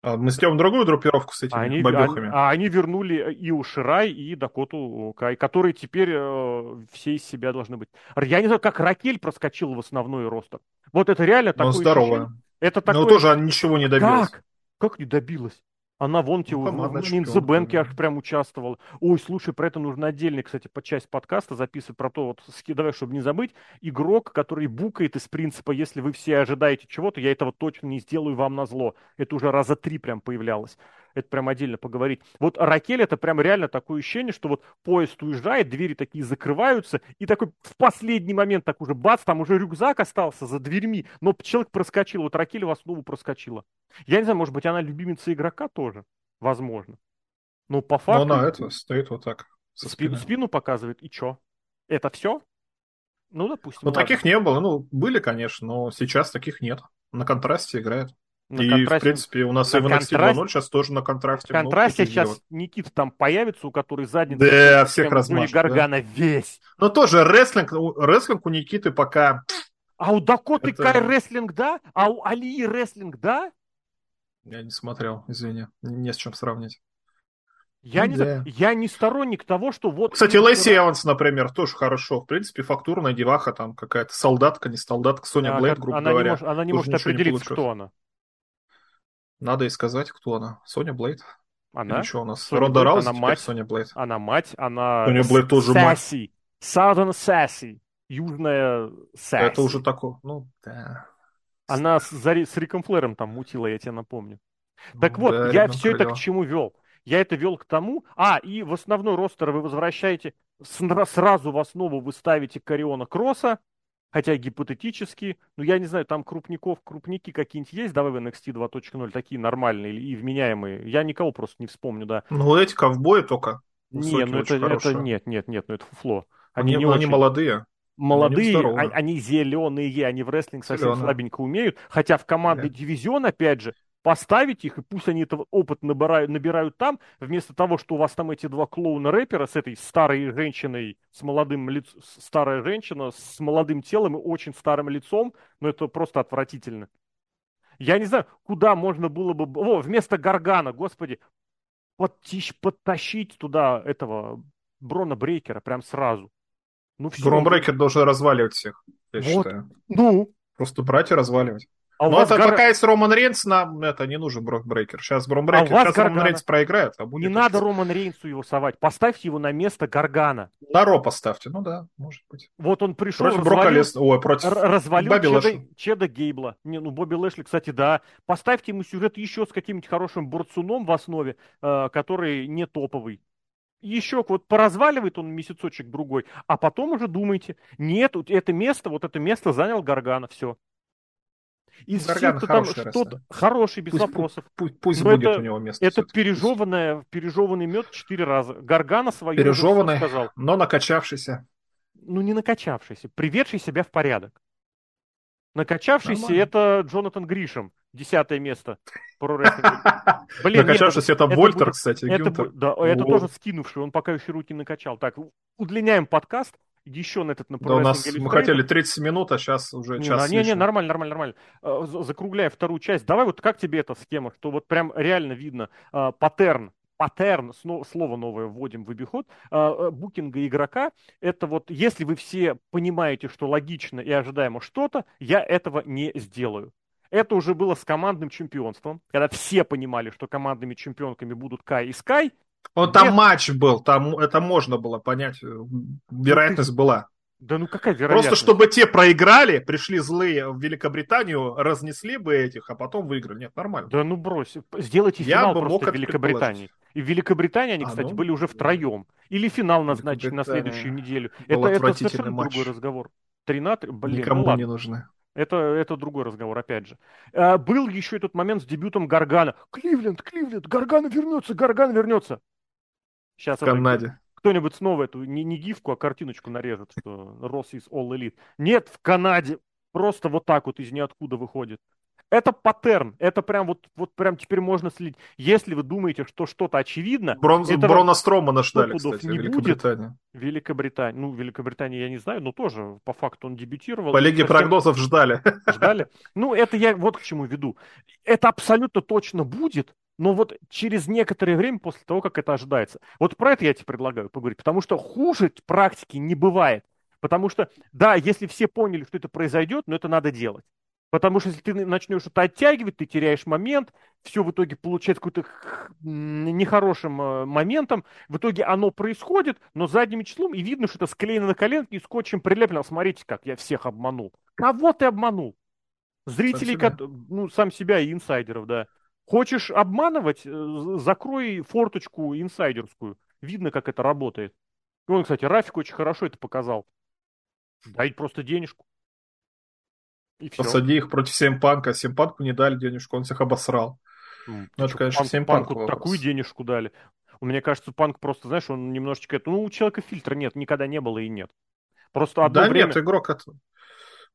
А мы сделаем другую группировку с этими они, бабехами. А, они вернули и Уширай, и Дакоту Кай, которые теперь э, все из себя должны быть. Я не знаю, как Ракель проскочил в основной ростер. Вот это реально такое здоровая. Это такое... Но тоже ничего не добилась. Как? Как не добилась? Она вон те ну, в аж прям участвовала. Ой, слушай, про это нужно отдельно, кстати, по часть подкаста записывать про то, вот, давай, чтобы не забыть, игрок, который букает из принципа, если вы все ожидаете чего-то, я этого точно не сделаю вам на зло. Это уже раза три прям появлялось. Это прям отдельно поговорить. Вот Ракель это прям реально такое ощущение, что вот поезд уезжает, двери такие закрываются, и такой в последний момент так уже бац, там уже рюкзак остался за дверьми, но человек проскочил. Вот Ракель в основу проскочила. Я не знаю, может быть, она любимица игрока тоже. Возможно. Но по факту... Но она это стоит вот так. Спину, спину показывает. И чё? Это все? Ну, допустим. Ну, таких не было. Ну, были, конечно, но сейчас таких нет. На контрасте играет. На и, контрасте... в принципе, у нас на и в NXT контрасте... 2.0 сейчас тоже на контракте. В контрасте сейчас сделать. Никита там появится, у которой задница... Да, всех размажет. Гаргана да? весь. Но тоже рестлинг, рестлинг у Никиты пока... А у Дакоты Это... Кай рестлинг, да? А у Алии рестлинг, да? Я не смотрел, извини. Не с чем сравнить. Я, ну, не, да. я не сторонник того, что вот... Кстати, Лэйси Эванс, например, тоже хорошо. В принципе, фактурная деваха, там какая-то солдатка, не солдатка, Соня а, Блейд, грубо она говоря. Не может, она не может определиться, не кто она. Надо и сказать, кто она. Соня Блейд. Она? Или что у нас? Соня Ронда Рауз, она мать, Соня Блейд. Она мать, она... Соня Блейд тоже Sassy. мать. Southern Sassy. Южная Sassy. Это уже такое, ну, да. Она с, с Риком Флэром там мутила, я тебе напомню. Так вот, да, я все это к чему вел? Я это вел к тому, а, и в основной ростер вы возвращаете, сразу в основу вы ставите Кариона Кросса, хотя гипотетически, ну я не знаю, там крупников, крупники какие-нибудь есть, давай в NXT 2.0, такие нормальные и вменяемые, я никого просто не вспомню, да. Ну эти ковбои только. Не, ну это, это нет, нет, нет, ну это фуфло. Они, они, не они очень... молодые. Молодые, они, они зеленые, они в рестлинг совсем Зеленые. слабенько умеют, хотя в командный да. дивизион, опять же, поставить их, и пусть они этот опыт набирают, набирают там, вместо того, что у вас там эти два клоуна-рэпера с этой старой женщиной, с молодым лицом, старая женщина с молодым телом и очень старым лицом, но это просто отвратительно. Я не знаю, куда можно было бы... О, вместо Гаргана, господи, подтащ, подтащить туда этого Брона Брейкера прям сразу. Ну, все. Брон Брейкер должен разваливать всех, я вот. считаю. Ну. Просто брать и разваливать. А Но это гар... пока есть Роман Рейнс, нам это не нужен Брок Брейкер. Сейчас Брок Брейкер, а сейчас Гаргана... Роман Рейнс проиграет. А будет не надо Роман Рейнсу его совать. Поставьте его на место Гаргана. На Ро поставьте, ну да, может быть. Вот он пришел, против развалил, Брока Лес... Ой, против развалил Бобби Чеда, Лэшли. Чеда Гейбла. Не, ну Бобби Лэшли, кстати, да. Поставьте ему сюжет еще с каким-нибудь хорошим борцуном в основе, э, который не топовый еще вот поразваливает он месяцочек другой, а потом уже думайте, нет, это место, вот это место занял Гаргана, все. Из всех, там что-то хороший, без пусть, вопросов. Пусть, пусть будет это, у него место. Это пережеванное, пережеванный мед четыре раза. Гаргана свою пережеванный, сказал. но накачавшийся. Ну, не накачавшийся, приведший себя в порядок. Накачавшийся Нормально. это Джонатан Гришем, десятое место. Блин, Накачавшийся это Вольтер, кстати, это, Да, это тоже скинувший, он пока еще руки накачал. Так, удлиняем подкаст еще на этот на да, у нас мы хотели 30 минут, а сейчас уже не, час. Не, не, нормально, нормально, нормально. А, закругляя вторую часть, давай вот как тебе эта схема, что вот прям реально видно э, паттерн паттерн, слово новое вводим в обиход, а, букинга игрока, это вот, если вы все понимаете, что логично и ожидаемо что-то, я этого не сделаю. Это уже было с командным чемпионством, когда все понимали, что командными чемпионками будут Кай и Скай. Вот там матч был, там это можно было понять, э, вероятность ну, ты... была. Да ну какая вероятность? Просто чтобы те проиграли, пришли злые в Великобританию, разнесли бы этих, а потом выиграли. Нет, нормально. Да ну брось. Сделайте финал Я бы просто мог в Великобритании. И в Великобритании они, а, кстати, ну, были уже втроем. Или финал назначить на следующую неделю. Это, это совершенно матч. другой разговор. 13, блин, Никому ну, не нужны. Это, это другой разговор, опять же. А, был еще этот момент с дебютом Гаргана. Кливленд, Кливленд, Гаргана вернется, Гаргана вернется. Сейчас в Канаде. Это кто-нибудь снова эту не, не гифку, а картиночку нарежет, что Росс из All Elite. Нет, в Канаде просто вот так вот из ниоткуда выходит. Это паттерн, это прям вот, вот прям теперь можно следить. Если вы думаете, что что-то очевидно... Бронз, Брона Стромана ждали, кстати, не Великобритания. Будет. Великобритания. Ну, Великобритания я не знаю, но тоже по факту он дебютировал. По лиге совсем... прогнозов ждали. Ждали? Ну, это я вот к чему веду. Это абсолютно точно будет, но вот через некоторое время после того, как это ожидается. Вот про это я тебе предлагаю поговорить, потому что хуже практики не бывает. Потому что, да, если все поняли, что это произойдет, но это надо делать. Потому что если ты начнешь это оттягивать, ты теряешь момент, все в итоге получается какой-то нехорошим э, моментом. В итоге оно происходит, но задним числом, и видно, что это склеено на коленке и скотчем прилеплено. Смотрите, как я всех обманул. Кого ты обманул? Зрителей, сам себя. ну, сам себя и инсайдеров, да. Хочешь обманывать, э, закрой форточку инсайдерскую. Видно, как это работает. Он, кстати, Рафик очень хорошо это показал. Дай просто денежку. И все. Посади их против Семпанка. Семпанку не дали денежку, он всех обосрал. Ну, ну это, конечно, панк, Семпанку Панку такую денежку дали. Мне кажется, Панк просто, знаешь, он немножечко... Ну, у человека фильтра нет, никогда не было и нет. Просто одно да время... нет, игрок это...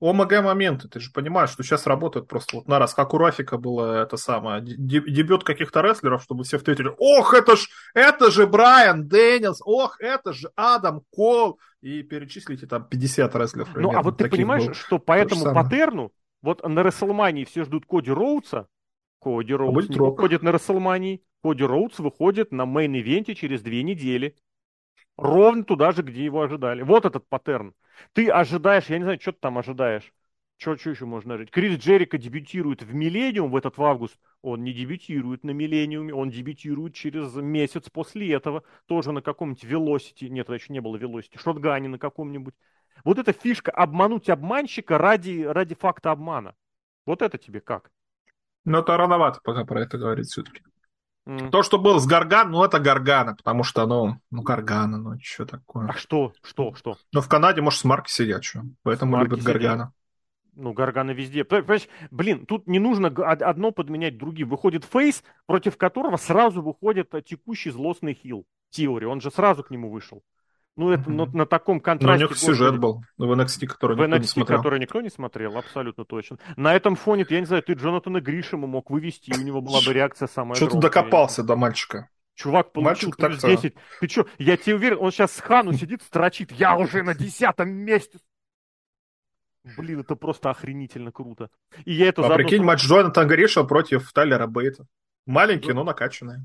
OMG моменты, ты же понимаешь, что сейчас работают просто вот на раз, как у Рафика было это самое, дебют каких-то рестлеров, чтобы все встретили, ох, это ж, это же Брайан Дэнилс, ох, это же Адам Кол, и перечислите там 50 рестлеров. Ну, а вот ты понимаешь, было. что по этому паттерну, вот на Рестлмании все ждут Коди Роудса, Коди Роудс а выходит на Рестлмании, Коди Роудс выходит на мейн-ивенте через две недели. Ровно туда же, где его ожидали. Вот этот паттерн. Ты ожидаешь, я не знаю, что ты там ожидаешь. Что, еще можно жить? Крис Джерика дебютирует в Миллениум в этот в август. Он не дебютирует на Миллениуме, он дебютирует через месяц после этого. Тоже на каком-нибудь Велосити. Нет, это еще не было Велосити. Шотгане на каком-нибудь. Вот эта фишка обмануть обманщика ради, ради факта обмана. Вот это тебе как? Ну, это рановато пока про это говорить все-таки. Mm. То, что был с Гарган, ну, это Гаргана, потому что, ну, ну, Гаргана, ну, что такое. А что, что, что? Ну, в Канаде, может, с Марки сидят, что, поэтому любят сидят. Гаргана. Ну, Гаргана везде. Понимаешь, блин, тут не нужно одно подменять другим. Выходит фейс, против которого сразу выходит текущий злостный хил. Теория, он же сразу к нему вышел. Ну, это mm-hmm. на, на таком контрасте. Но у них сюжет был в NXT, который в никто NXT, не смотрел. который никто не смотрел, абсолютно точно. На этом фоне, я не знаю, ты Джонатана Гришема мог вывести, и у него была бы реакция самая Что ты докопался до мальчика? Чувак получил Мальчик плюс 10. Ты что, я тебе уверен, он сейчас с Хану сидит, строчит. Я уже на десятом месте. Блин, это просто охренительно круто. И я это а прикинь, матч Джонатана Гриша против Тайлера Бейта. Маленький, но накачанный.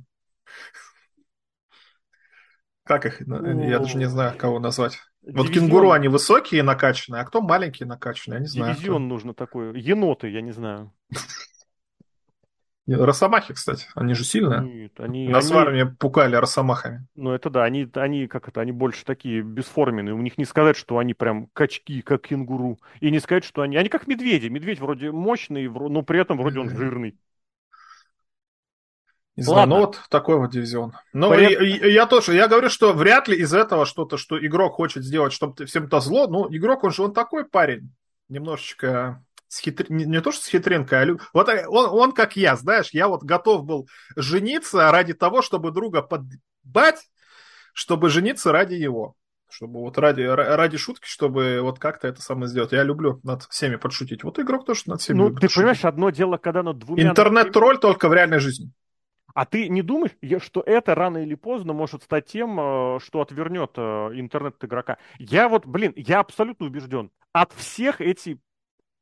Как их? Ну, я даже не знаю, кого назвать. Дивизион. Вот кенгуру они высокие накачанные, а кто маленькие накачанные, я не знаю. Дивизион кто. нужно такой. Еноты, я не знаю. Росомахи, кстати, они же сильные. Нет, они, Нас они... в армии пукали росомахами. Ну это да, они, они как это, они больше такие бесформенные. У них не сказать, что они прям качки, как кенгуру. И не сказать, что они... Они как медведи. Медведь вроде мощный, но при этом вроде он жирный. Вот такой вот дивизион. Ну, Поряд... и, я тоже, я говорю, что вряд ли из этого что-то, что игрок хочет сделать, чтобы всем то зло, ну, игрок, он же, он такой парень, немножечко с хитр... не, не то, что с хитринкой, а лю... вот э, он, он как я, знаешь, я вот готов был жениться ради того, чтобы друга подбать, чтобы жениться ради его. Чтобы вот ради, ради шутки, чтобы вот как-то это самое сделать. Я люблю над всеми подшутить. Вот игрок тоже над всеми Ну, ты подшутить. понимаешь, одно дело, когда над двумя... Интернет-тролль только в реальной жизни. А ты не думаешь, что это рано или поздно может стать тем, э, что отвернет э, интернет от игрока? Я вот, блин, я абсолютно убежден. От всех эти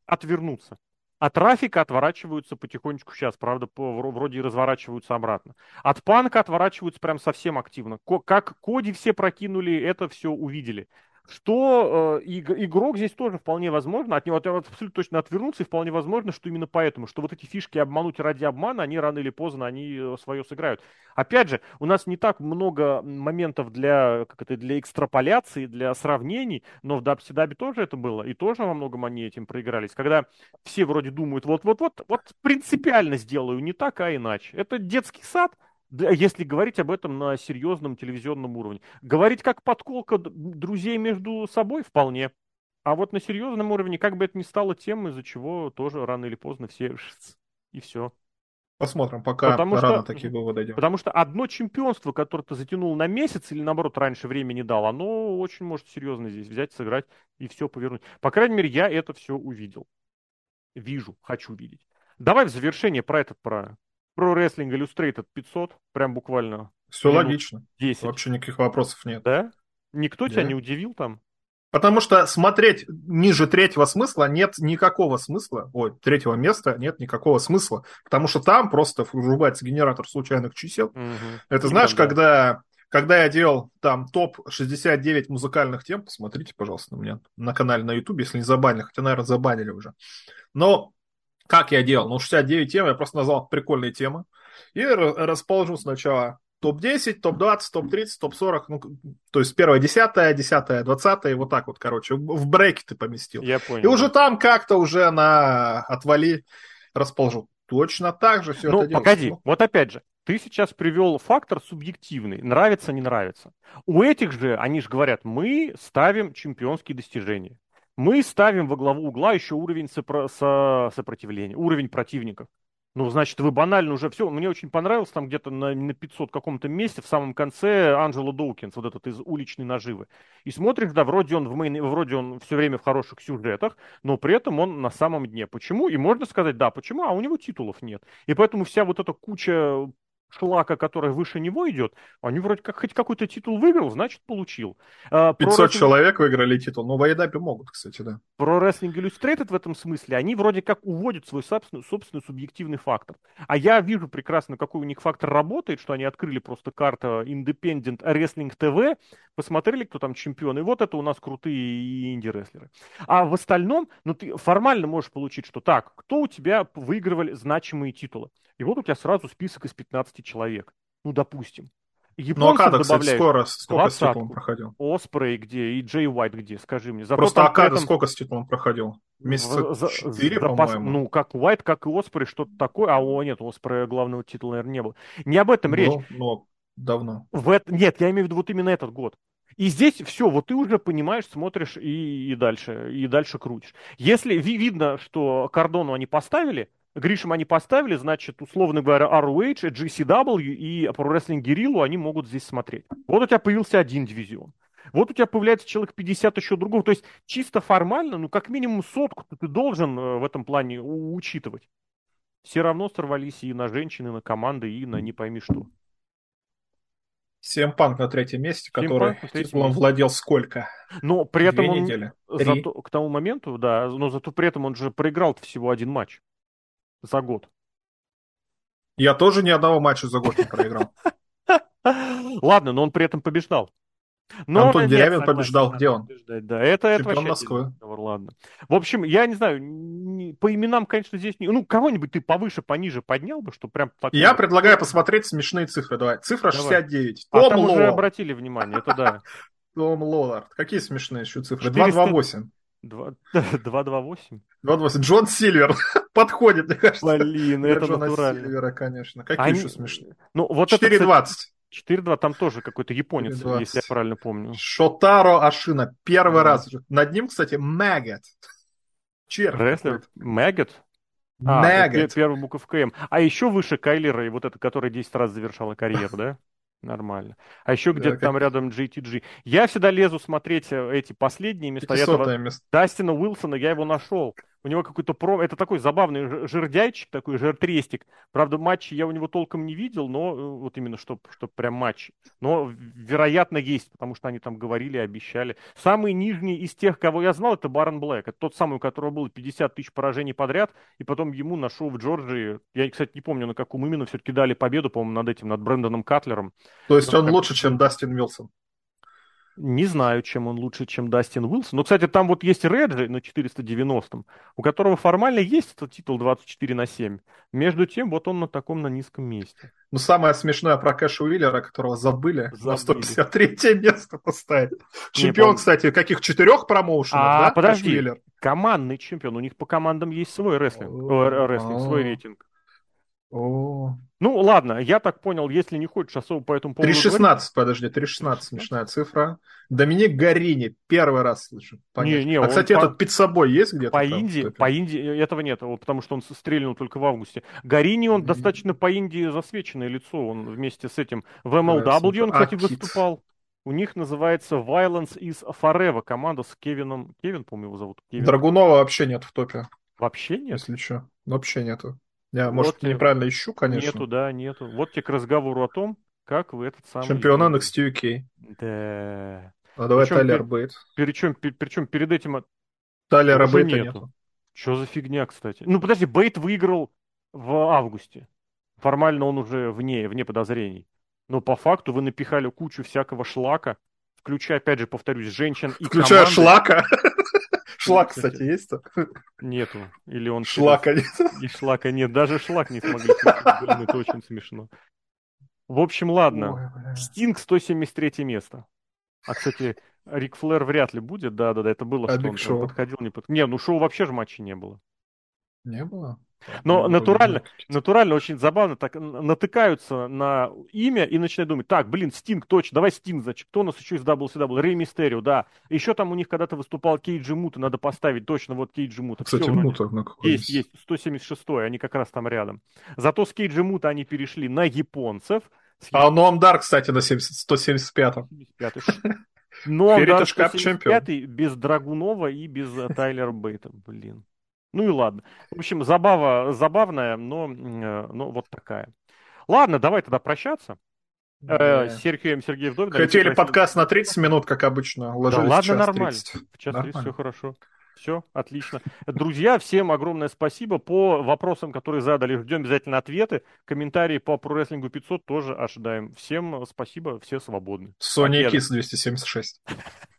отвернутся. От трафика отворачиваются потихонечку сейчас, правда, вроде и разворачиваются обратно. От панка отворачиваются прям совсем активно. Как Коди все прокинули, это все увидели. Что э, игрок здесь тоже вполне возможно, от него абсолютно точно отвернуться, и вполне возможно, что именно поэтому, что вот эти фишки обмануть ради обмана, они рано или поздно, они э, свое сыграют. Опять же, у нас не так много моментов для, как это, для экстраполяции, для сравнений, но в Дабсидаби тоже это было, и тоже во многом они этим проигрались. Когда все вроде думают, вот-вот-вот, вот принципиально сделаю не так, а иначе. Это детский сад, если говорить об этом на серьезном телевизионном уровне. Говорить как подколка друзей между собой вполне. А вот на серьезном уровне, как бы это ни стало тем, из-за чего тоже рано или поздно все и все. Посмотрим, пока потому рано что, такие выводы делать. Потому что одно чемпионство, которое ты затянул на месяц или наоборот раньше времени дал, оно очень может серьезно здесь взять, сыграть и все повернуть. По крайней мере, я это все увидел. Вижу, хочу видеть. Давай в завершение про этот, про про Wrestling Illustrated 500, прям буквально. Все логично. 10. Вообще никаких вопросов нет. Да? Никто да. тебя не удивил там? Потому что смотреть ниже третьего смысла нет никакого смысла. Ой, третьего места нет никакого смысла. Потому что там просто врубается генератор случайных чисел. Угу. Это знаешь, да. когда, когда я делал там топ-69 музыкальных тем, посмотрите, пожалуйста, у меня на канале на YouTube, если не забанили, хотя, наверное, забанили уже. Но как я делал? Ну, 69 тем, я просто назвал прикольные темы. И расположу сначала топ-10, топ-20, топ-30, топ-40, ну, то есть первое десятое, десятое, двадцатое, вот так вот, короче, в брейке ты поместил. Я понял. И уже там как-то уже на отвали расположу. Точно так же все ну, это погоди, делается. вот опять же, ты сейчас привел фактор субъективный, нравится, не нравится. У этих же, они же говорят, мы ставим чемпионские достижения мы ставим во главу угла еще уровень сопро- со- сопротивления, уровень противников. Ну, значит, вы банально уже все. Мне очень понравилось там где-то на, на 500 каком-то месте в самом конце Анджело Доукинс, вот этот из уличной наживы. И смотришь, да, вроде он, в мейн, вроде он все время в хороших сюжетах, но при этом он на самом дне. Почему? И можно сказать, да, почему? А у него титулов нет. И поэтому вся вот эта куча шлака, который выше него идет, они вроде как хоть какой-то титул выиграл, значит, получил. 500 а, Про человек выиграли титул, ну, в Айдапе могут, кстати, да. Про Wrestling Illustrated в этом смысле, они вроде как уводят свой собственный, собственный субъективный фактор. А я вижу прекрасно, какой у них фактор работает, что они открыли просто карту Independent Wrestling TV, посмотрели, кто там чемпион, и вот это у нас крутые инди-рестлеры. А в остальном, ну, ты формально можешь получить, что так, кто у тебя выигрывали значимые титулы? И вот у тебя сразу список из 15 человек. Ну, допустим. Японцев ну, Акада, кстати, скоро, сколько с титулом проходил? Оспрей где и Джей Уайт где, скажи мне. Зато Просто Акада этом... сколько с титулом проходил? Месяца за, 4, по-моему. Ну, как Уайт, как и Оспрей, что-то такое. А, о, нет, Оспрей главного титула, наверное, не было. Не об этом ну, речь. Ну, давно. В это... Нет, я имею в виду вот именно этот год. И здесь все, вот ты уже понимаешь, смотришь и, и дальше, и дальше крутишь. Если видно, что кордону они поставили, Гришем они поставили, значит, условно говоря, ROH, GCW и Pro Wrestling Guerrilla они могут здесь смотреть. Вот у тебя появился один дивизион. Вот у тебя появляется человек 50 еще другого. То есть чисто формально, ну как минимум сотку ты должен э, в этом плане учитывать. Все равно сорвались и на женщины, и на команды, и на не пойми что. Всем Панк на третьем месте, который титулом владел сколько? Но при этом Две он недели. Зато, к тому моменту, да, но зато при этом он же проиграл всего один матч за год. Я тоже ни одного матча за год не проиграл. Ладно, но он при этом побеждал. Но Антон Дерябин побеждал, где он? Да, это, это Москвы. Ладно. В общем, я не знаю, по именам, конечно, здесь не... Ну, кого-нибудь ты повыше, пониже поднял бы, что прям... Такое... Я предлагаю посмотреть смешные цифры. Давай. Цифра Давай. 69. А Том там уже обратили внимание, это да. Том Лолард. Какие смешные еще цифры? 228. 228? 228. Джон Сильвер подходит, мне кажется. Блин, это Джона натурально. Сильвера, конечно. Какие Они... еще смешные? Ну, вот 4.20. 4-2, там тоже какой-то японец, 4-20. если я правильно помню. Шотаро Ашина, первый да. раз. Над ним, кстати. Черт. Рестлер? Мэггет? А, Мэггет. первый буковка М. А еще выше Кайлера, и вот это, который 10 раз завершала карьеру, да? Нормально. А еще где-то да, там как... рядом GTG. Я всегда лезу смотреть э, эти последние места. Я место. Дастина Уилсона, я его нашел. У него какой-то про... Это такой забавный жердяйчик, такой жертрестик. Правда, матчи я у него толком не видел, но э, вот именно, что, что прям матч. Но, вероятно, есть, потому что они там говорили, обещали. Самый нижний из тех, кого я знал, это Барон Блэк. Это тот самый, у которого было 50 тысяч поражений подряд, и потом ему на шоу в Джорджии, я, кстати, не помню, на каком именно, все-таки дали победу, по-моему, над этим, над Брэндоном Катлером. То есть но он как... лучше, чем Дастин Вилсон? Не знаю, чем он лучше, чем Дастин Уилсон. Но, кстати, там вот есть Реджи на 490-м, у которого формально есть этот титул 24 на 7. Между тем, вот он на таком на низком месте. Ну, самое смешное про Кэша Уиллера, которого забыли, забыли. на 153 место поставить. Чемпион, Не, кстати, каких четырех промоушенов, а, да? подожди, командный чемпион. У них по командам есть свой рестлинг, О, рестлинг свой рейтинг. О. Ну, ладно, я так понял, если не хочешь особо по этому поводу 3.16, говорить... подожди, 3.16, смешная цифра. Доминик Гарини, первый раз слышу. Не, не, а, кстати, по... этот под собой есть где-то? По Индии, по Индии этого нет, потому что он стрельнул только в августе. Гарини, он mm-hmm. достаточно по Индии засвеченное лицо, он вместе с этим в MLW, он, кстати, а, выступал. У них называется Violence is Forever, команда с Кевином, Кевин, по-моему, его зовут. Кевин. Драгунова вообще нет в топе. Вообще нет? Если что, вообще нету. Я, вот может, тебе... неправильно ищу, конечно. Нету, да, нету. Вот тебе к разговору о том, как вы этот самый... Чемпион NXT UK. Да. А давай причем, Тайлер Бейт. Причем, причем перед этим... Тайлера Бейта нету. нету. Что за фигня, кстати? Ну, подожди, Бейт выиграл в августе. Формально он уже вне, вне подозрений. Но по факту вы напихали кучу всякого шлака, включая, опять же, повторюсь, женщин и Включая команды. шлака? Шлак, кстати, есть -то? Нету. Или он... Шлака нет. И шлака нет. Даже шлак не смогли. Блин, это очень смешно. В общем, ладно. Стинг 173 место. А, кстати, Рик Флэр вряд ли будет. Да-да-да, это было, а что он, он подходил. Не, под... не, ну шоу вообще же матча не было. Не было? Но натурально, натурально очень забавно, так натыкаются на имя и начинают думать, так, блин, Стинг, точно, давай Стинг, значит, кто у нас еще из WCW? Рэй Мистерио, да. Еще там у них когда-то выступал Кейджи Мута, надо поставить, точно, вот Кейджи Мута. Кстати, Все, Мута на какой Есть, есть, 176-й, они как раз там рядом. Зато с Кейджи Мута они перешли на японцев. А Ноам Дар, кстати, на 175-м. Но Дар 175 без Драгунова и без э, Тайлера Бейта, блин. Ну и ладно. В общем, забава забавная, но, э, но вот такая. Ладно, давай тогда прощаться. Э, да. Сергеем Сергеев Вдовин. Хотели подкаст на 30 минут, как обычно. Ложились да, ладно, час нормально. 30. В час нормально. 30 все хорошо. Все, отлично. Друзья, всем огромное спасибо. По вопросам, которые задали, ждем обязательно ответы. Комментарии по ProWrestling 500 тоже ожидаем. Всем спасибо, все свободны. Sony Kiss 276.